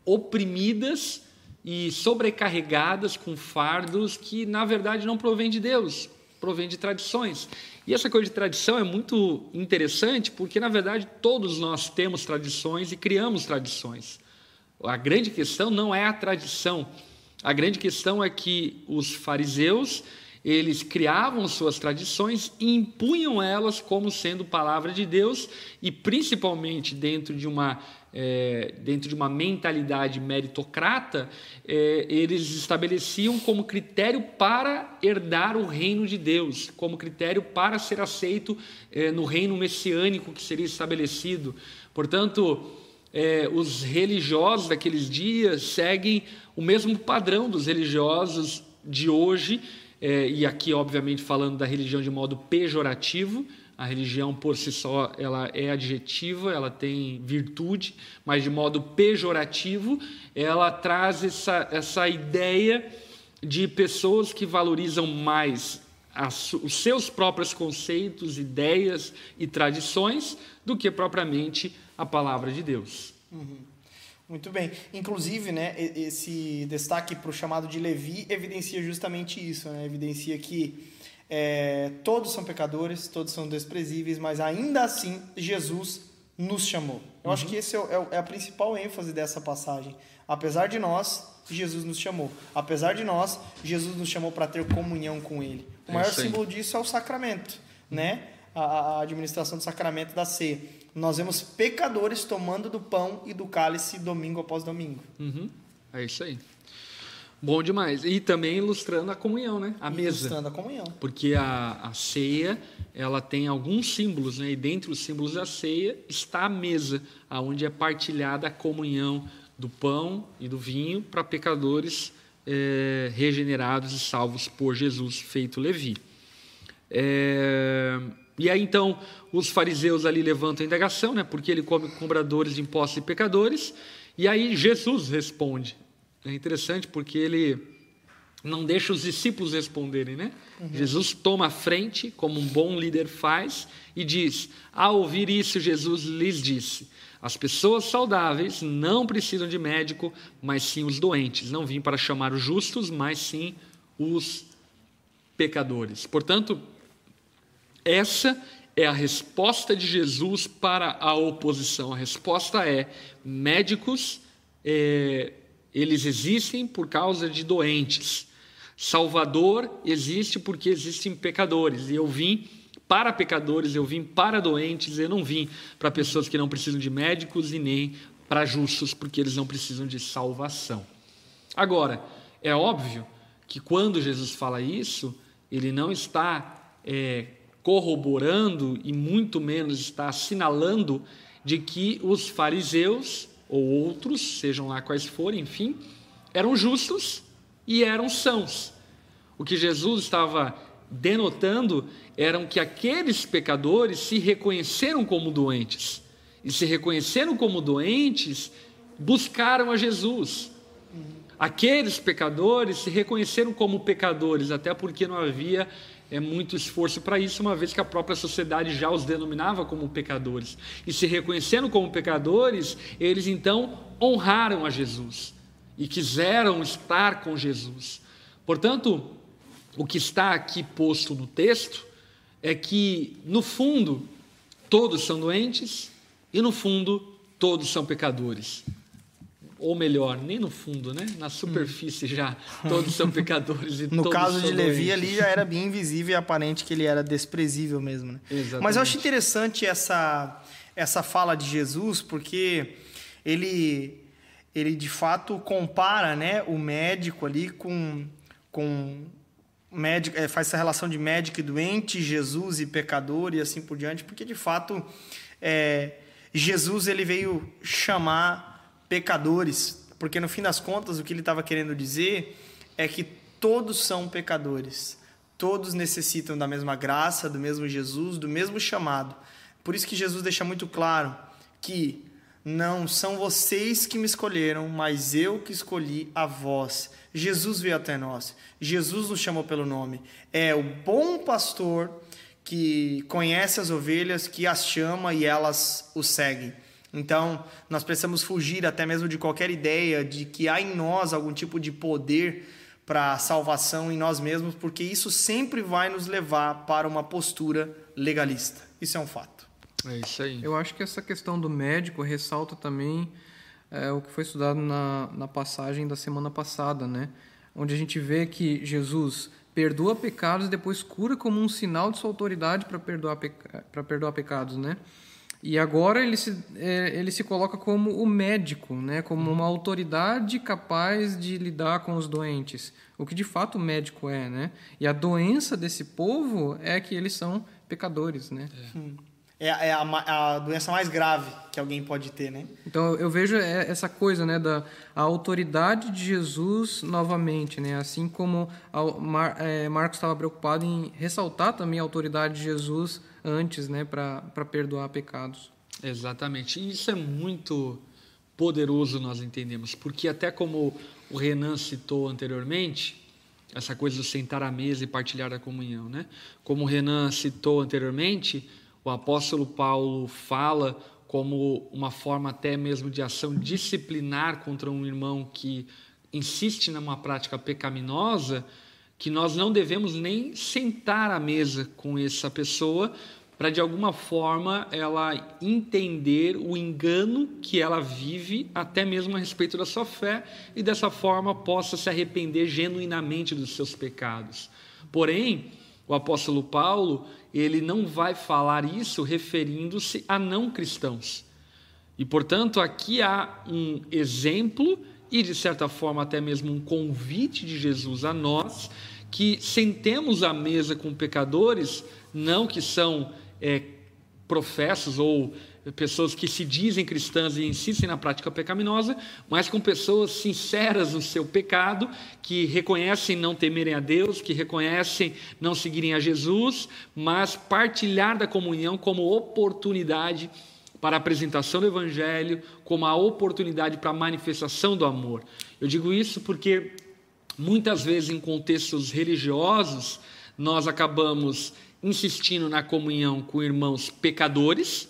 oprimidas e sobrecarregadas com fardos que, na verdade, não provém de Deus, provém de tradições. E essa coisa de tradição é muito interessante porque, na verdade, todos nós temos tradições e criamos tradições. A grande questão não é a tradição, a grande questão é que os fariseus eles criavam suas tradições e impunham elas como sendo palavra de Deus e principalmente dentro de uma é, dentro de uma mentalidade meritocrata, é, eles estabeleciam como critério para herdar o reino de Deus, como critério para ser aceito é, no reino messiânico que seria estabelecido. Portanto, é, os religiosos daqueles dias seguem o mesmo padrão dos religiosos de hoje, é, e aqui, obviamente, falando da religião de modo pejorativo, a religião por si só ela é adjetiva, ela tem virtude, mas de modo pejorativo, ela traz essa, essa ideia de pessoas que valorizam mais as, os seus próprios conceitos, ideias e tradições do que propriamente a palavra de Deus. Uhum. Muito bem. Inclusive, né, esse destaque para o chamado de Levi evidencia justamente isso, né? evidencia que é, todos são pecadores, todos são desprezíveis, mas ainda assim Jesus nos chamou. Eu uhum. acho que esse é, é, é, a principal ênfase dessa passagem. Apesar de nós, Jesus nos chamou. Apesar de nós, Jesus nos chamou para ter comunhão com Ele. O é maior símbolo disso é o sacramento, né? A, a administração do sacramento da ceia. Nós vemos pecadores tomando do pão e do cálice domingo após domingo. Uhum. É isso aí. Bom demais. E também ilustrando a comunhão, né? A mesa. Ilustrando a comunhão. Porque a, a ceia, ela tem alguns símbolos, né? E dentre os símbolos da ceia está a mesa, aonde é partilhada a comunhão do pão e do vinho para pecadores é, regenerados e salvos por Jesus, feito Levi. É, e aí então os fariseus ali levantam a indagação, né? Porque ele come cobradores de impostos e pecadores. E aí Jesus responde. É interessante porque ele não deixa os discípulos responderem, né? Uhum. Jesus toma a frente, como um bom líder faz, e diz: Ao ouvir isso, Jesus lhes disse: As pessoas saudáveis não precisam de médico, mas sim os doentes. Não vim para chamar os justos, mas sim os pecadores. Portanto, essa é a resposta de Jesus para a oposição. A resposta é: médicos. É, eles existem por causa de doentes. Salvador existe porque existem pecadores. E eu vim para pecadores, eu vim para doentes, eu não vim para pessoas que não precisam de médicos e nem para justos, porque eles não precisam de salvação. Agora, é óbvio que quando Jesus fala isso, ele não está é, corroborando e muito menos está assinalando de que os fariseus ou outros, sejam lá quais forem, enfim, eram justos e eram sãos. O que Jesus estava denotando eram que aqueles pecadores se reconheceram como doentes. E se reconheceram como doentes, buscaram a Jesus. Aqueles pecadores se reconheceram como pecadores, até porque não havia é muito esforço para isso, uma vez que a própria sociedade já os denominava como pecadores. E se reconhecendo como pecadores, eles então honraram a Jesus e quiseram estar com Jesus. Portanto, o que está aqui posto no texto é que, no fundo, todos são doentes e, no fundo, todos são pecadores ou melhor, nem no fundo, né? Na superfície já, todos são pecadores e [LAUGHS] No caso de Levi ali já era bem invisível e aparente que ele era desprezível mesmo, né? Exatamente. Mas eu acho interessante essa essa fala de Jesus, porque ele ele de fato compara, né, o médico ali com com médico, é, faz essa relação de médico e doente, Jesus e pecador e assim por diante, porque de fato é, Jesus ele veio chamar pecadores, porque no fim das contas o que ele estava querendo dizer é que todos são pecadores. Todos necessitam da mesma graça, do mesmo Jesus, do mesmo chamado. Por isso que Jesus deixa muito claro que não são vocês que me escolheram, mas eu que escolhi a vós. Jesus veio até nós. Jesus nos chamou pelo nome. É o bom pastor que conhece as ovelhas, que as chama e elas o seguem. Então, nós precisamos fugir até mesmo de qualquer ideia de que há em nós algum tipo de poder para salvação em nós mesmos, porque isso sempre vai nos levar para uma postura legalista. Isso é um fato. É isso aí. Eu acho que essa questão do médico ressalta também é, o que foi estudado na, na passagem da semana passada, né? Onde a gente vê que Jesus perdoa pecados e depois cura como um sinal de sua autoridade para perdoar, para perdoar pecados, né? E agora ele se, é, ele se coloca como o médico, né? como uma autoridade capaz de lidar com os doentes. O que de fato o médico é. Né? E a doença desse povo é que eles são pecadores. Né? É, é a, a, doença mais grave que alguém pode ter. Né? Então eu vejo é, essa coisa né, da a autoridade de Jesus novamente. Né? Assim como a, Mar, é, Marcos estava preocupado em ressaltar também a autoridade de Jesus antes, né, para perdoar pecados. Exatamente. E isso é muito poderoso, nós entendemos, porque até como o Renan citou anteriormente, essa coisa do sentar à mesa e partilhar a comunhão, né? Como o Renan citou anteriormente, o apóstolo Paulo fala como uma forma até mesmo de ação disciplinar contra um irmão que insiste numa prática pecaminosa, que nós não devemos nem sentar à mesa com essa pessoa para de alguma forma ela entender o engano que ela vive, até mesmo a respeito da sua fé, e dessa forma possa se arrepender genuinamente dos seus pecados. Porém, o apóstolo Paulo, ele não vai falar isso referindo-se a não cristãos. E, portanto, aqui há um exemplo e, de certa forma, até mesmo um convite de Jesus a nós que sentemos à mesa com pecadores, não que são é, professos ou pessoas que se dizem cristãs e insistem na prática pecaminosa, mas com pessoas sinceras no seu pecado, que reconhecem não temerem a Deus, que reconhecem não seguirem a Jesus, mas partilhar da comunhão como oportunidade para a apresentação do Evangelho, como a oportunidade para a manifestação do amor. Eu digo isso porque muitas vezes em contextos religiosos nós acabamos insistindo na comunhão com irmãos pecadores,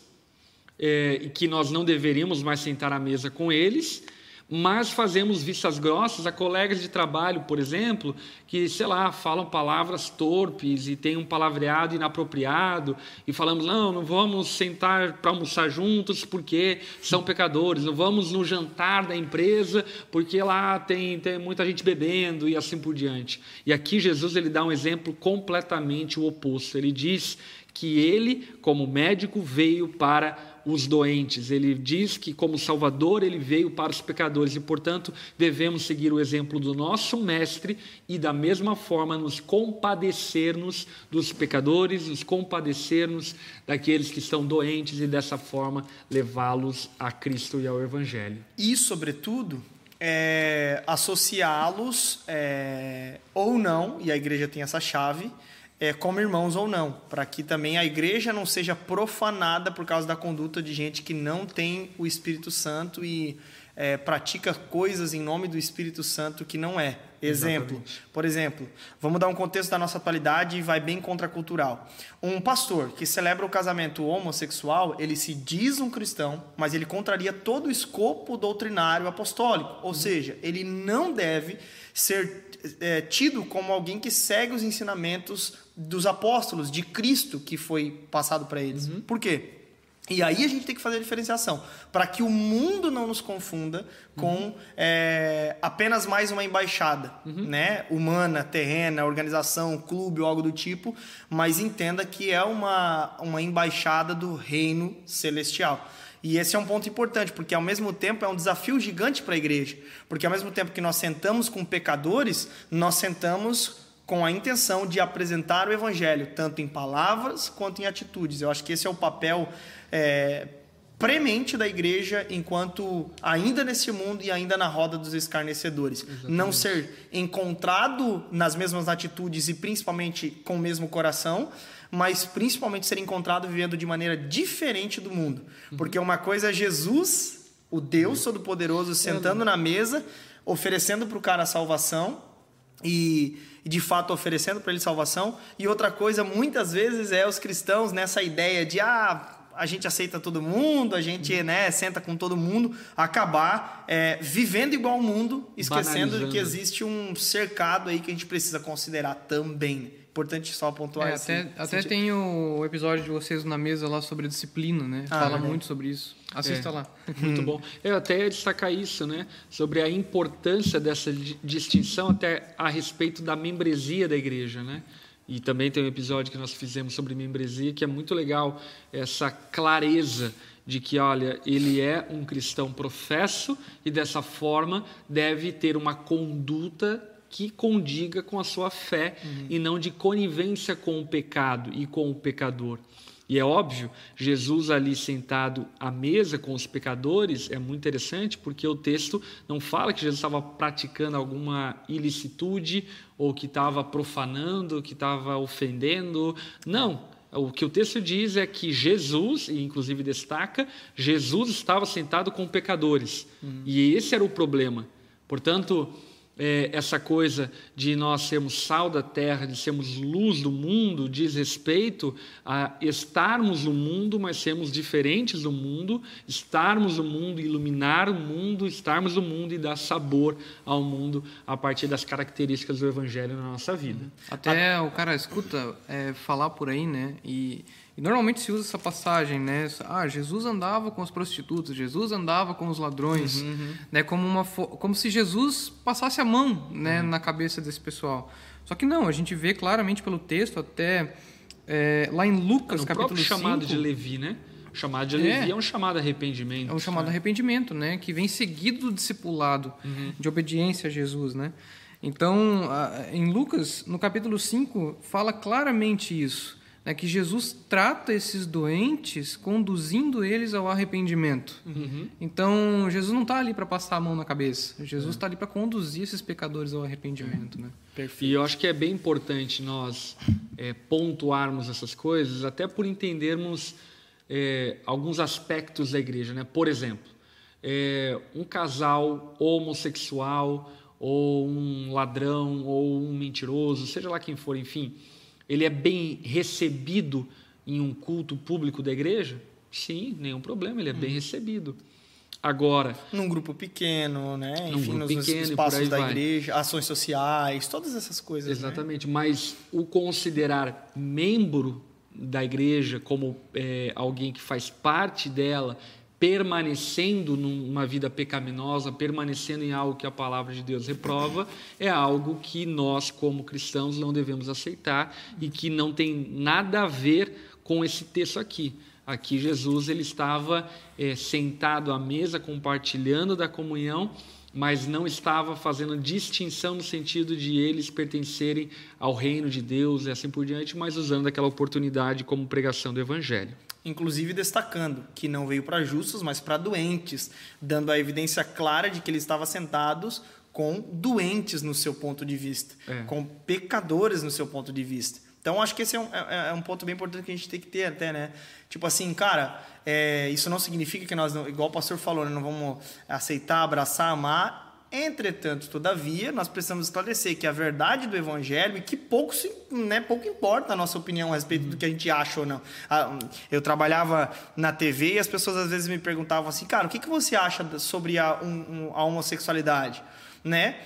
é, e que nós não deveríamos mais sentar à mesa com eles, mas fazemos vistas grossas a colegas de trabalho, por exemplo, que, sei lá, falam palavras torpes e têm um palavreado inapropriado, e falamos, não, não vamos sentar para almoçar juntos porque são pecadores, não vamos no jantar da empresa porque lá tem, tem muita gente bebendo e assim por diante. E aqui Jesus ele dá um exemplo completamente o oposto. Ele diz que ele, como médico, veio para os doentes. Ele diz que, como Salvador, ele veio para os pecadores e, portanto, devemos seguir o exemplo do nosso Mestre e, da mesma forma, nos compadecermos dos pecadores, nos compadecermos daqueles que estão doentes e, dessa forma, levá-los a Cristo e ao Evangelho. E, sobretudo, é, associá-los é, ou não, e a igreja tem essa chave é, como irmãos ou não, para que também a igreja não seja profanada por causa da conduta de gente que não tem o Espírito Santo e é, pratica coisas em nome do Espírito Santo que não é. Exemplo, Exatamente. por exemplo, vamos dar um contexto da nossa atualidade e vai bem contracultural. Um pastor que celebra o casamento homossexual, ele se diz um cristão, mas ele contraria todo o escopo doutrinário apostólico, ou uhum. seja, ele não deve ser é, tido como alguém que segue os ensinamentos dos apóstolos, de Cristo que foi passado para eles. Uhum. Por quê? E aí a gente tem que fazer a diferenciação, para que o mundo não nos confunda com uhum. é, apenas mais uma embaixada, uhum. né? humana, terrena, organização, clube ou algo do tipo, mas entenda que é uma, uma embaixada do reino celestial. E esse é um ponto importante, porque ao mesmo tempo é um desafio gigante para a igreja. Porque ao mesmo tempo que nós sentamos com pecadores, nós sentamos com a intenção de apresentar o evangelho, tanto em palavras quanto em atitudes. Eu acho que esse é o papel é, premente da igreja enquanto ainda nesse mundo e ainda na roda dos escarnecedores. Exatamente. Não ser encontrado nas mesmas atitudes e principalmente com o mesmo coração, mas principalmente ser encontrado vivendo de maneira diferente do mundo. Uhum. Porque uma coisa é Jesus, o Deus. Todo-Poderoso, sentando na mesa, oferecendo para o cara a salvação, e, e de fato oferecendo para ele salvação. E outra coisa, muitas vezes, é os cristãos nessa ideia de ah, a gente aceita todo mundo, a gente né, senta com todo mundo, acabar é, vivendo igual ao mundo, esquecendo que existe um cercado aí que a gente precisa considerar também. Importante só pontuar é, Até, até tem o episódio de vocês na mesa lá sobre disciplina, né? Ah, Fala é. muito sobre isso. Assista é, lá. [LAUGHS] Muito bom. Eu até ia destacar isso, né? Sobre a importância dessa distinção até a respeito da membresia da igreja, né? E também tem um episódio que nós fizemos sobre membresia que é muito legal essa clareza de que, olha, ele é um cristão professo e dessa forma deve ter uma conduta que condiga com a sua fé uhum. e não de conivência com o pecado e com o pecador. E é óbvio, Jesus ali sentado à mesa com os pecadores é muito interessante porque o texto não fala que Jesus estava praticando alguma ilicitude ou que estava profanando, que estava ofendendo. Não. O que o texto diz é que Jesus, e inclusive destaca, Jesus estava sentado com pecadores. Uhum. E esse era o problema. Portanto, é, essa coisa de nós sermos sal da terra, de sermos luz do mundo, diz respeito a estarmos no mundo, mas sermos diferentes do mundo, estarmos no mundo, iluminar o mundo, estarmos no mundo e dar sabor ao mundo a partir das características do Evangelho na nossa vida. Até a... o cara escuta é, falar por aí, né? E e normalmente se usa essa passagem, né? Ah, Jesus andava com as prostitutas, Jesus andava com os ladrões, uhum, uhum. né? Como uma como se Jesus passasse a mão, né, uhum. na cabeça desse pessoal. Só que não, a gente vê claramente pelo texto até é, lá em Lucas no capítulo 5, chamado de Levi, né? O chamado de Levi é, é um chamado arrependimento. É um chamado né? arrependimento, né? Que vem seguido do discipulado, uhum. de obediência a Jesus, né? Então, em Lucas, no capítulo 5, fala claramente isso né, que Jesus trata esses doentes conduzindo eles ao arrependimento. Uhum. Então, Jesus não está ali para passar a mão na cabeça. Jesus está é. ali para conduzir esses pecadores ao arrependimento. Né? Perfeito. E eu acho que é bem importante nós é, pontuarmos essas coisas, até por entendermos é, alguns aspectos da igreja. Né? Por exemplo, é, um casal homossexual, ou um ladrão, ou um mentiroso, seja lá quem for, enfim ele é bem recebido em um culto público da igreja? Sim, nenhum problema, ele é bem hum. recebido. Agora. Num grupo pequeno, né? Num Enfim, nos pequeno, espaços da vai. igreja, ações sociais, todas essas coisas. Né? Exatamente. Né? Mas o considerar membro da igreja como é, alguém que faz parte dela permanecendo numa vida pecaminosa, permanecendo em algo que a palavra de Deus reprova, é algo que nós, como cristãos, não devemos aceitar e que não tem nada a ver com esse texto aqui. Aqui Jesus ele estava é, sentado à mesa, compartilhando da comunhão, mas não estava fazendo distinção no sentido de eles pertencerem ao reino de Deus e assim por diante, mas usando aquela oportunidade como pregação do Evangelho inclusive destacando que não veio para justos, mas para doentes, dando a evidência clara de que ele estava sentados com doentes no seu ponto de vista, é. com pecadores no seu ponto de vista. Então, acho que esse é um, é, é um, ponto bem importante que a gente tem que ter até, né? Tipo assim, cara, é, isso não significa que nós, não, igual o pastor falou, né, não vamos aceitar, abraçar, amar Entretanto, todavia, nós precisamos esclarecer que a verdade do evangelho, e que pouco, se, né, pouco importa a nossa opinião a respeito do que a gente acha ou não. Ah, eu trabalhava na TV e as pessoas às vezes me perguntavam assim, cara, o que, que você acha sobre a, um, a homossexualidade? Né?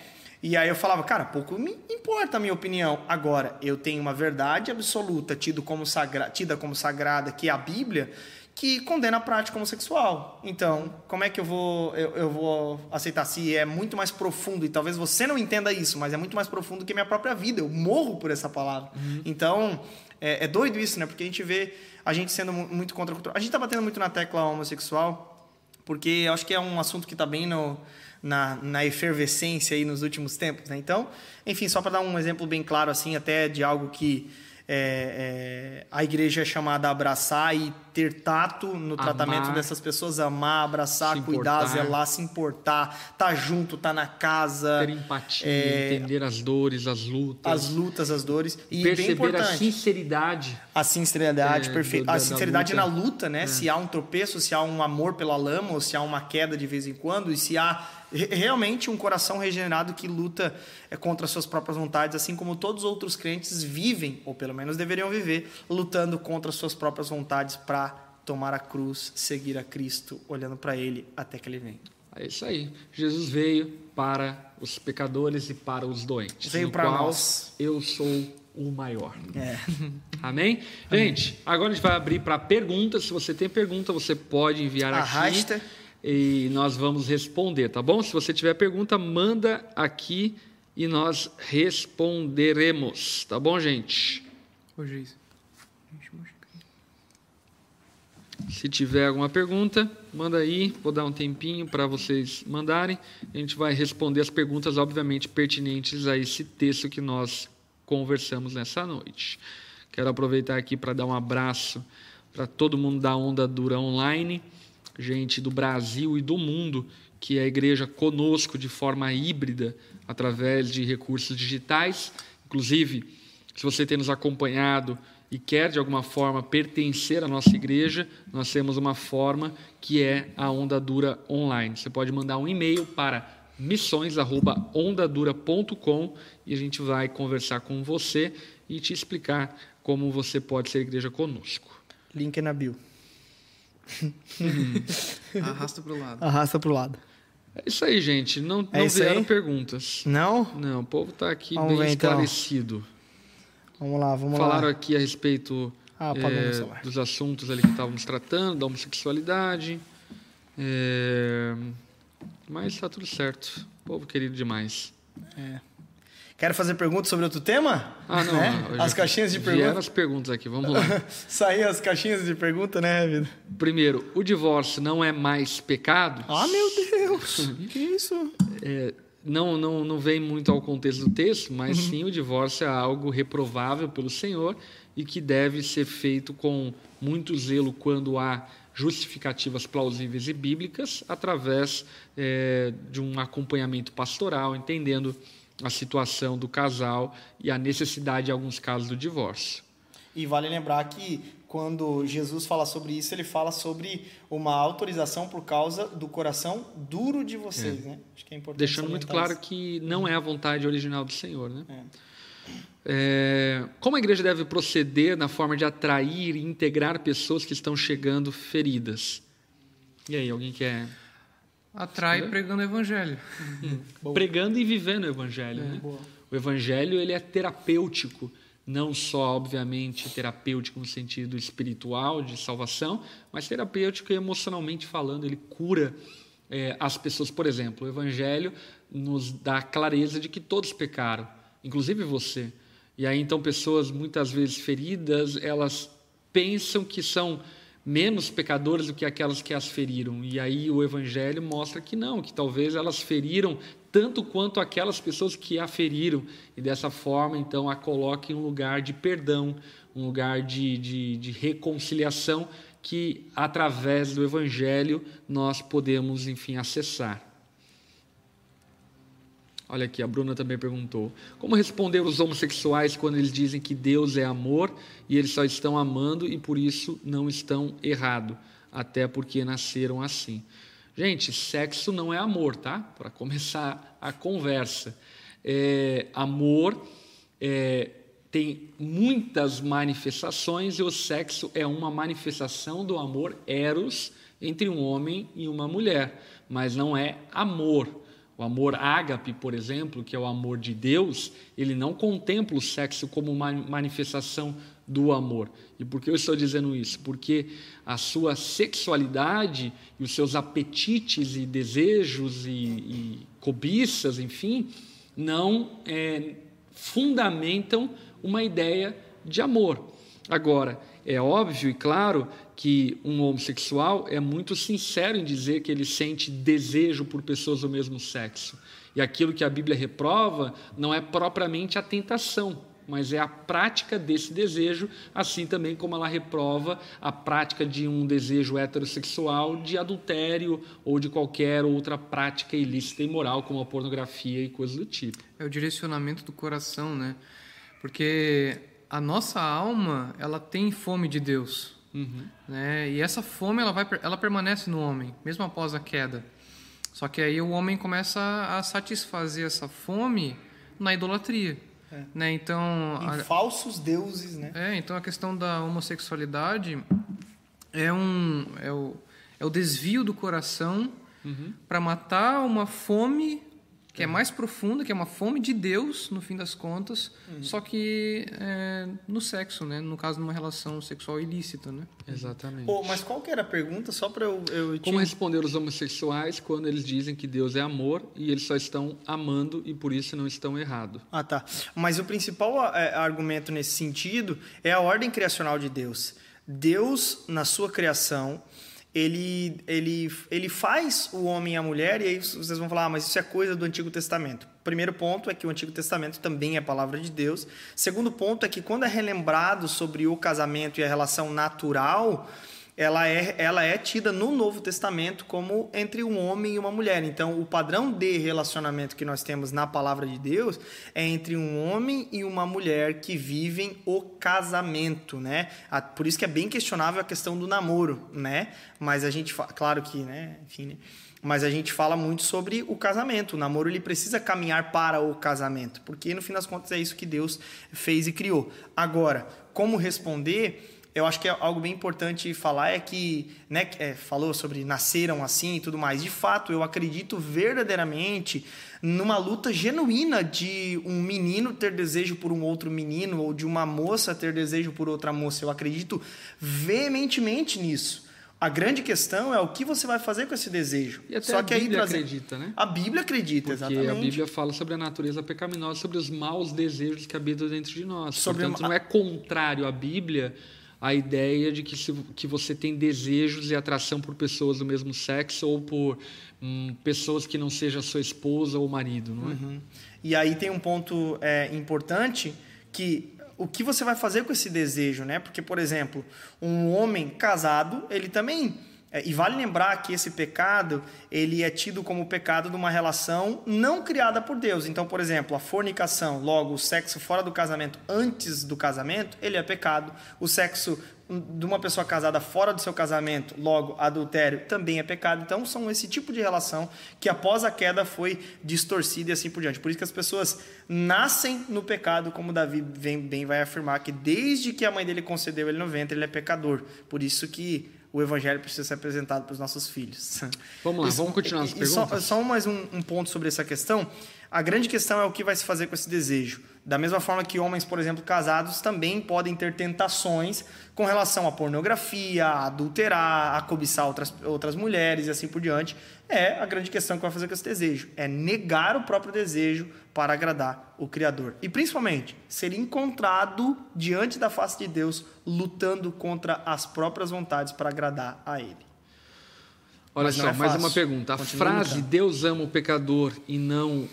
E aí eu falava, cara, pouco me importa a minha opinião. Agora, eu tenho uma verdade absoluta tido como sagra, tida como sagrada, que é a Bíblia, que condena a prática homossexual. Então, como é que eu vou, eu, eu, vou aceitar se é muito mais profundo, e talvez você não entenda isso, mas é muito mais profundo que a minha própria vida. Eu morro por essa palavra. Uhum. Então, é, é, doido isso, né? Porque a gente vê a gente sendo muito contra a cultura. A gente está batendo muito na tecla homossexual, porque eu acho que é um assunto que está bem no, na, na efervescência aí nos últimos tempos, né? Então, enfim, só para dar um exemplo bem claro, assim, até de algo que é, é, a igreja é chamada a abraçar e ter tato no tratamento Amar. dessas pessoas, amar, abraçar, cuidar, importar. zelar, se importar, tá junto, tá na casa, Ter empatia, é, entender as dores, as lutas, as lutas, as dores. E bem perceber a sinceridade. a sinceridade, É, perfeito. A da sinceridade luta. na luta, né? Se há um tropeço, se há um amor pela lama, ou se há uma queda de vez em quando, e se há realmente um coração regenerado que luta é, contra as suas próprias vontades, assim como todos os outros crentes vivem, ou pelo menos deveriam viver, lutando contra as suas próprias vontades para tomar a cruz, seguir a Cristo, olhando para Ele até que Ele venha. É isso aí. Jesus veio para os pecadores e para os doentes. Veio para nós. Eu sou o maior. É. [LAUGHS] Amém? Gente, agora a gente vai abrir para perguntas. Se você tem pergunta, você pode enviar Arrasta. aqui e nós vamos responder, tá bom? Se você tiver pergunta, manda aqui e nós responderemos, tá bom, gente? Ô. Se tiver alguma pergunta, manda aí. Vou dar um tempinho para vocês mandarem. A gente vai responder as perguntas, obviamente, pertinentes a esse texto que nós conversamos nessa noite. Quero aproveitar aqui para dar um abraço para todo mundo da Onda Dura Online, gente do Brasil e do mundo, que é a igreja conosco de forma híbrida, através de recursos digitais. Inclusive, se você tem nos acompanhado e quer de alguma forma pertencer à nossa igreja, nós temos uma forma que é a Onda Dura Online. Você pode mandar um e-mail para missões@ondadura.com e a gente vai conversar com você e te explicar como você pode ser igreja conosco. Link é na bio. [LAUGHS] Arrasta pro lado. Arrasta pro lado. É isso aí, gente. Não, É não vieram aí? perguntas. Não? Não, o povo está aqui Vamos bem ver, então. esclarecido. Vamos lá, vamos Falaram lá. aqui a respeito Ah, celular. dos assuntos ali que estávamos tratando, da homossexualidade. Eh, mas está tudo certo. Povo querido demais. Quer fazer perguntas sobre outro tema? Ah, não. Né? As caixinhas de perguntas. as perguntas aqui, vamos lá. [LAUGHS] Sair as caixinhas de pergunta, né, vida? Primeiro, o divórcio não é mais pecado? Ah, meu Deus! que isso? É, não, não, não vem muito ao contexto do texto, mas Uhum. sim o divórcio é algo reprovável pelo Senhor e que deve ser feito com muito zelo quando há justificativas plausíveis e bíblicas, através é, de um acompanhamento pastoral, entendendo a situação do casal e a necessidade, em alguns casos, do divórcio. E vale lembrar que quando Jesus fala sobre isso, ele fala sobre uma autorização por causa do coração duro de vocês, né? Acho que é importante Deixando muito claro que não é a vontade original do Senhor. Né? É. É, como a igreja deve proceder na forma de atrair e integrar pessoas que estão chegando feridas? E aí, alguém quer. Atrai pregando o evangelho. [LAUGHS] Pregando e vivendo o evangelho. né? boa. O evangelho ele é terapêutico, não só, obviamente, terapêutico no sentido espiritual, de salvação, mas terapêutico emocionalmente falando. Ele cura é, as pessoas. Por exemplo, o evangelho nos dá a clareza de que todos pecaram, inclusive você. E aí, então, pessoas muitas vezes feridas, elas pensam que são menos pecadoras do que aquelas que as feriram. E aí o evangelho mostra que não, que talvez elas feriram tanto quanto aquelas pessoas que a feriram. E dessa forma, então, a coloca em um lugar de perdão, um lugar de, de, de reconciliação que, através do evangelho, nós podemos, enfim, acessar. Olha aqui, a Bruna também perguntou: como responder os homossexuais quando eles dizem que Deus é amor e eles só estão amando e por isso não estão errado, até porque nasceram assim? Gente, sexo não é amor, tá? Para começar a conversa. É, amor é, tem muitas manifestações e o sexo é uma manifestação do amor eros entre um homem e uma mulher, mas não é amor. O amor ágape, por exemplo, que é o amor de Deus, ele não contempla o sexo como uma manifestação do amor. E por que eu estou dizendo isso? Porque a sua sexualidade e os seus apetites e desejos e, e cobiças, enfim, não é, fundamentam uma ideia de amor. Agora, é óbvio e claro que um homossexual é muito sincero em dizer que ele sente desejo por pessoas do mesmo sexo. E aquilo que a Bíblia reprova não é propriamente a tentação, mas é a prática desse desejo, assim também como ela reprova a prática de um desejo heterossexual de adultério ou de qualquer outra prática ilícita e imoral, como a pornografia e coisas do tipo. É o direcionamento do coração, né? Porque a nossa alma, ela tem fome de Deus. Uhum. Né? E essa fome, ela, vai, ela permanece no homem, mesmo após a queda. Só que aí o homem começa a satisfazer essa fome na idolatria. É. Né? Então, em a, falsos deuses, né? É, então a questão da homossexualidade é um é o, é o desvio do coração uhum. para matar uma fome que é. é. mais profunda, que é uma fome de Deus, no fim das contas, uhum. só que é, no sexo, né? No caso, numa relação sexual ilícita, né? Exatamente. Pô, mas qual que era a pergunta? Só para eu... eu Como responder os homossexuais quando eles dizem que Deus é amor e eles só estão amando e por isso não estão errados? Ah, tá. Mas o principal é, argumento nesse sentido é a ordem criacional de Deus. Deus, na sua criação ele, ele, ele faz o homem e a mulher, e aí vocês vão falar, ah, mas isso é coisa do Antigo Testamento. Primeiro ponto é que o Antigo Testamento também é palavra de Deus. Segundo ponto é que quando é relembrado sobre o casamento e a relação natural, ela é, ela é tida no Novo Testamento como entre um homem e uma mulher. Então, o padrão de relacionamento que nós temos na palavra de Deus é entre um homem e uma mulher que vivem o casamento, né? Por isso que é bem questionável a questão do namoro, né? Mas a gente, claro que, né? Enfim, né? mas a gente fala muito sobre o casamento. O namoro ele precisa caminhar para o casamento, porque no fim das contas é isso que Deus fez e criou. Agora, como responder? Eu acho que é algo bem importante falar é que, né, é, falou sobre nasceram assim e tudo mais. De fato, eu acredito verdadeiramente numa luta genuína de um menino ter desejo por um outro menino ou de uma moça ter desejo por outra moça. Eu acredito veementemente nisso. A grande questão é o que você vai fazer com esse desejo. E até Só a que Bíblia aí trazer... acredita, né? A Bíblia acredita, Porque exatamente. a Bíblia fala sobre a natureza pecaminosa, sobre os maus desejos que habitam dentro de nós. Sobre Portanto, não é contrário à Bíblia a ideia de que, se, que você tem desejos e atração por pessoas do mesmo sexo ou por hum, pessoas que não sejam sua esposa ou marido, não é? Uhum. E aí tem um ponto é, importante que o que você vai fazer com esse desejo, né? Porque, por exemplo, um homem casado, ele também e vale lembrar que esse pecado ele é tido como pecado de uma relação não criada por Deus. Então, por exemplo, a fornicação, logo o sexo fora do casamento, antes do casamento, ele é pecado. O sexo de uma pessoa casada fora do seu casamento, logo adultério, também é pecado. Então, são esse tipo de relação que após a queda foi distorcida e assim por diante. Por isso que as pessoas nascem no pecado, como Davi bem vai afirmar que desde que a mãe dele concedeu ele no ventre, ele é pecador. Por isso que o evangelho precisa ser apresentado para os nossos filhos. Vamos lá, vamos continuar as perguntas. Só, só, mais um, um ponto sobre essa questão. A grande questão é o que vai se fazer com esse desejo. Da mesma forma que homens, por exemplo, casados também podem ter tentações com relação à pornografia, a adulterar, a cobiçar outras, outras mulheres e assim por diante. É a grande questão que vai fazer com esse desejo. É negar o próprio desejo para agradar o Criador. E principalmente, ser encontrado diante da face de Deus, lutando contra as próprias vontades para agradar a Ele. Olha só, é mais uma pergunta. A frase lutando. Deus ama o pecador e não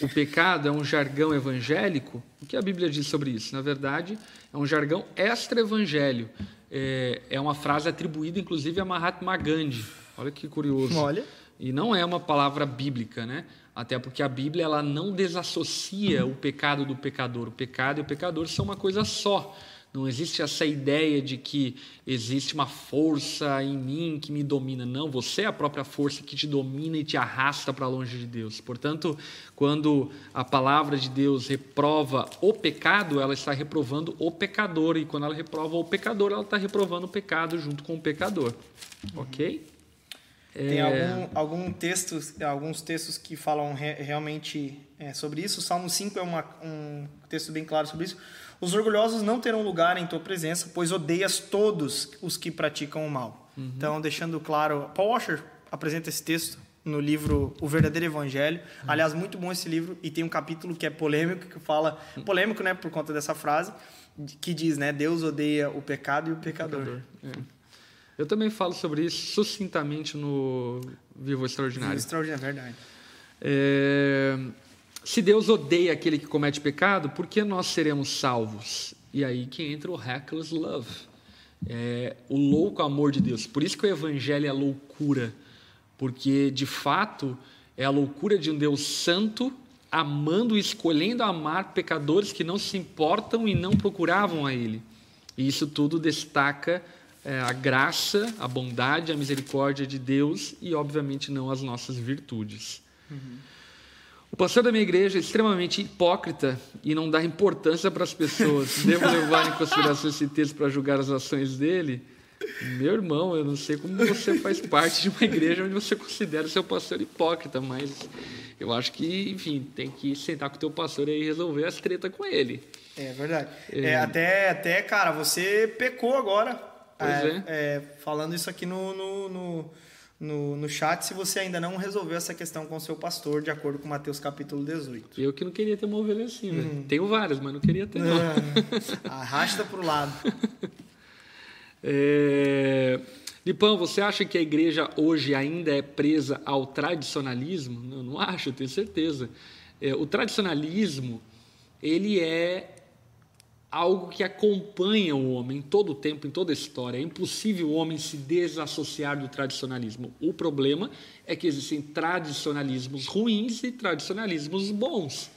o pecado é um jargão evangélico? O que a Bíblia diz sobre isso? Na verdade, é um jargão extra-evangelho. É, é uma frase atribuída, inclusive, a Mahatma Gandhi. Olha que curioso. Olha. E não é uma palavra bíblica, né? Até porque a Bíblia ela não desassocia o pecado do pecador. O pecado e o pecador são uma coisa só. Não existe essa ideia de que existe uma força em mim que me domina. Não, você é a própria força que te domina e te arrasta para longe de Deus. Portanto, quando a palavra de Deus reprova o pecado, ela está reprovando o pecador. E quando ela reprova o pecador, ela está reprovando o pecado junto com o pecador. Ok? Tem é... algum, algum texto, alguns textos que falam re, realmente é, sobre isso. O Salmo 5 é uma, um texto bem claro sobre isso. Os orgulhosos não terão lugar em tua presença, pois odeias todos os que praticam o mal. Uhum. Então, deixando claro, Paul Washer apresenta esse texto no livro O Verdadeiro Evangelho. Uhum. Aliás, muito bom esse livro e tem um capítulo que é polêmico, que fala polêmico, né, por conta dessa frase, que diz, né, Deus odeia o pecado e o pecador. O pecador. É. Eu também falo sobre isso sucintamente no Vivo Extraordinário. Vivo Extraordinário, é verdade. É... Se Deus odeia aquele que comete pecado, por que nós seremos salvos? E aí que entra o reckless love, é, o louco amor de Deus. Por isso que o evangelho é loucura, porque de fato é a loucura de um Deus santo amando e escolhendo amar pecadores que não se importam e não procuravam a Ele. E isso tudo destaca é, a graça, a bondade, a misericórdia de Deus e, obviamente, não as nossas virtudes. Uhum. O pastor da minha igreja é extremamente hipócrita e não dá importância para as pessoas. [LAUGHS] Devo levar em consideração esse texto para julgar as ações dele? Meu irmão, eu não sei como você faz parte de uma igreja onde você considera seu pastor hipócrita, mas eu acho que, enfim, tem que sentar com o teu pastor e resolver as tretas com ele. É verdade. É. É, até, até, cara, você pecou agora. Pois é, é. falando isso aqui no, no, no, no, no chat, se você ainda não resolveu essa questão com o seu pastor, de acordo com Mateus capítulo 18. Eu que não queria ter uma ovelha assim, hum. Tenho várias, mas não queria ter, não. Arrasta pro lado. [LAUGHS] é... Lipão, você acha que a igreja hoje ainda é presa ao tradicionalismo? Não, não acho, eu tenho certeza. É, o tradicionalismo, ele é algo que acompanha o homem em todo o tempo, em toda a história. É impossível o homem se desassociar do tradicionalismo. O problema é que existem tradicionalismos ruins e tradicionalismos bons.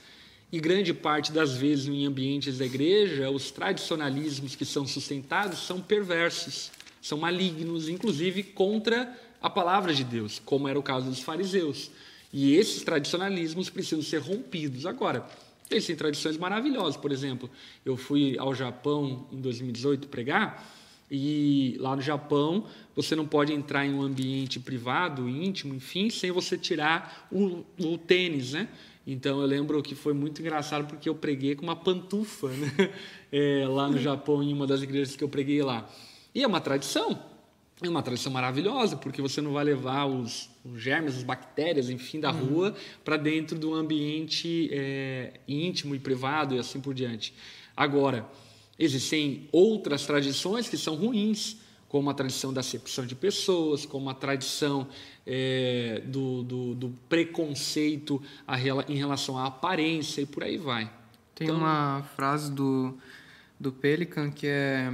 E grande parte das vezes em ambientes da igreja, os tradicionalismos que são sustentados são perversos são malignos, inclusive contra a palavra de Deus, como era o caso dos fariseus. E esses tradicionalismos precisam ser rompidos. Agora, existem tradições maravilhosas. Por exemplo, eu fui ao Japão em 2018 pregar, e lá no Japão você não pode entrar em um ambiente privado, íntimo, enfim, sem você tirar o, o tênis, né? Então eu lembro que foi muito engraçado porque eu preguei com uma pantufa né? [LAUGHS] é, lá no Japão, em uma das igrejas que eu preguei lá. E é uma tradição. É uma tradição maravilhosa, porque você não vai levar os, os germes, as bactérias, enfim, da uhum. rua para dentro do ambiente é, íntimo e privado e assim por diante. Agora, existem outras tradições que são ruins, como a tradição da acepção de pessoas, como a tradição é, do, do, do, preconceito a, em relação à aparência e por aí vai. Tem então, uma frase do, do Pelican que é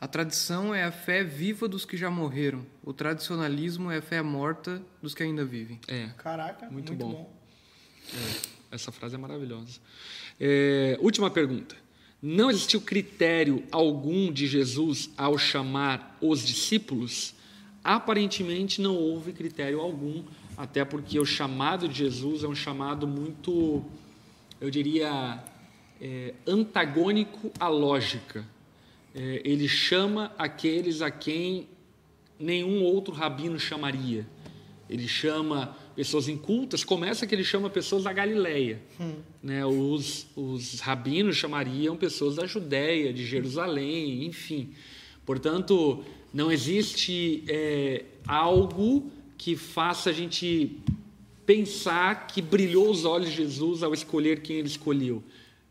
a tradição é a fé viva dos que já morreram. O tradicionalismo é a fé morta dos que ainda vivem. É. Caraca, muito, muito bom. bom. É, essa frase é maravilhosa. É, última pergunta. Não existiu critério algum de Jesus ao chamar os discípulos? Aparentemente não houve critério algum, até porque o chamado de Jesus é um chamado muito, eu diria, é, antagônico à lógica ele chama aqueles a quem nenhum outro rabino chamaria. Ele chama pessoas incultas, começa que ele chama pessoas da Galileia. Hum. Né? Os, os rabinos chamariam pessoas da Judéia, de Jerusalém, enfim. Portanto, não existe é, algo que faça a gente pensar que brilhou os olhos de Jesus ao escolher quem ele escolheu.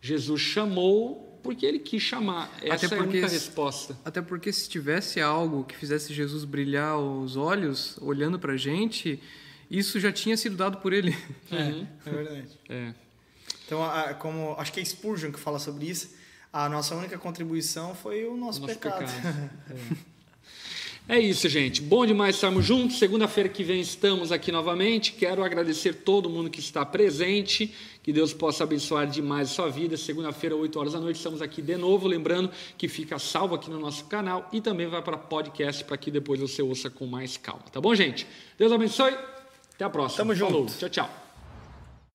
Jesus chamou porque ele quis chamar. Essa até porque, é a única resposta. Até porque se tivesse algo que fizesse Jesus brilhar os olhos, olhando para a gente, isso já tinha sido dado por ele. É, uhum. é verdade. É. Então, como acho que é Spurgeon que fala sobre isso, a nossa única contribuição foi o nosso, o nosso pecado. pecado. [LAUGHS] É. É isso, gente. Bom demais estarmos juntos. Segunda-feira que vem estamos aqui novamente. Quero agradecer todo mundo que está presente. Que Deus possa abençoar demais a sua vida. Segunda-feira, 8 horas da noite, estamos aqui de novo. Lembrando que fica salvo aqui no nosso canal e também vai para podcast para que depois você ouça com mais calma. Tá bom, gente? Deus abençoe. Até a próxima. Tamo Falou. junto. Tchau, tchau.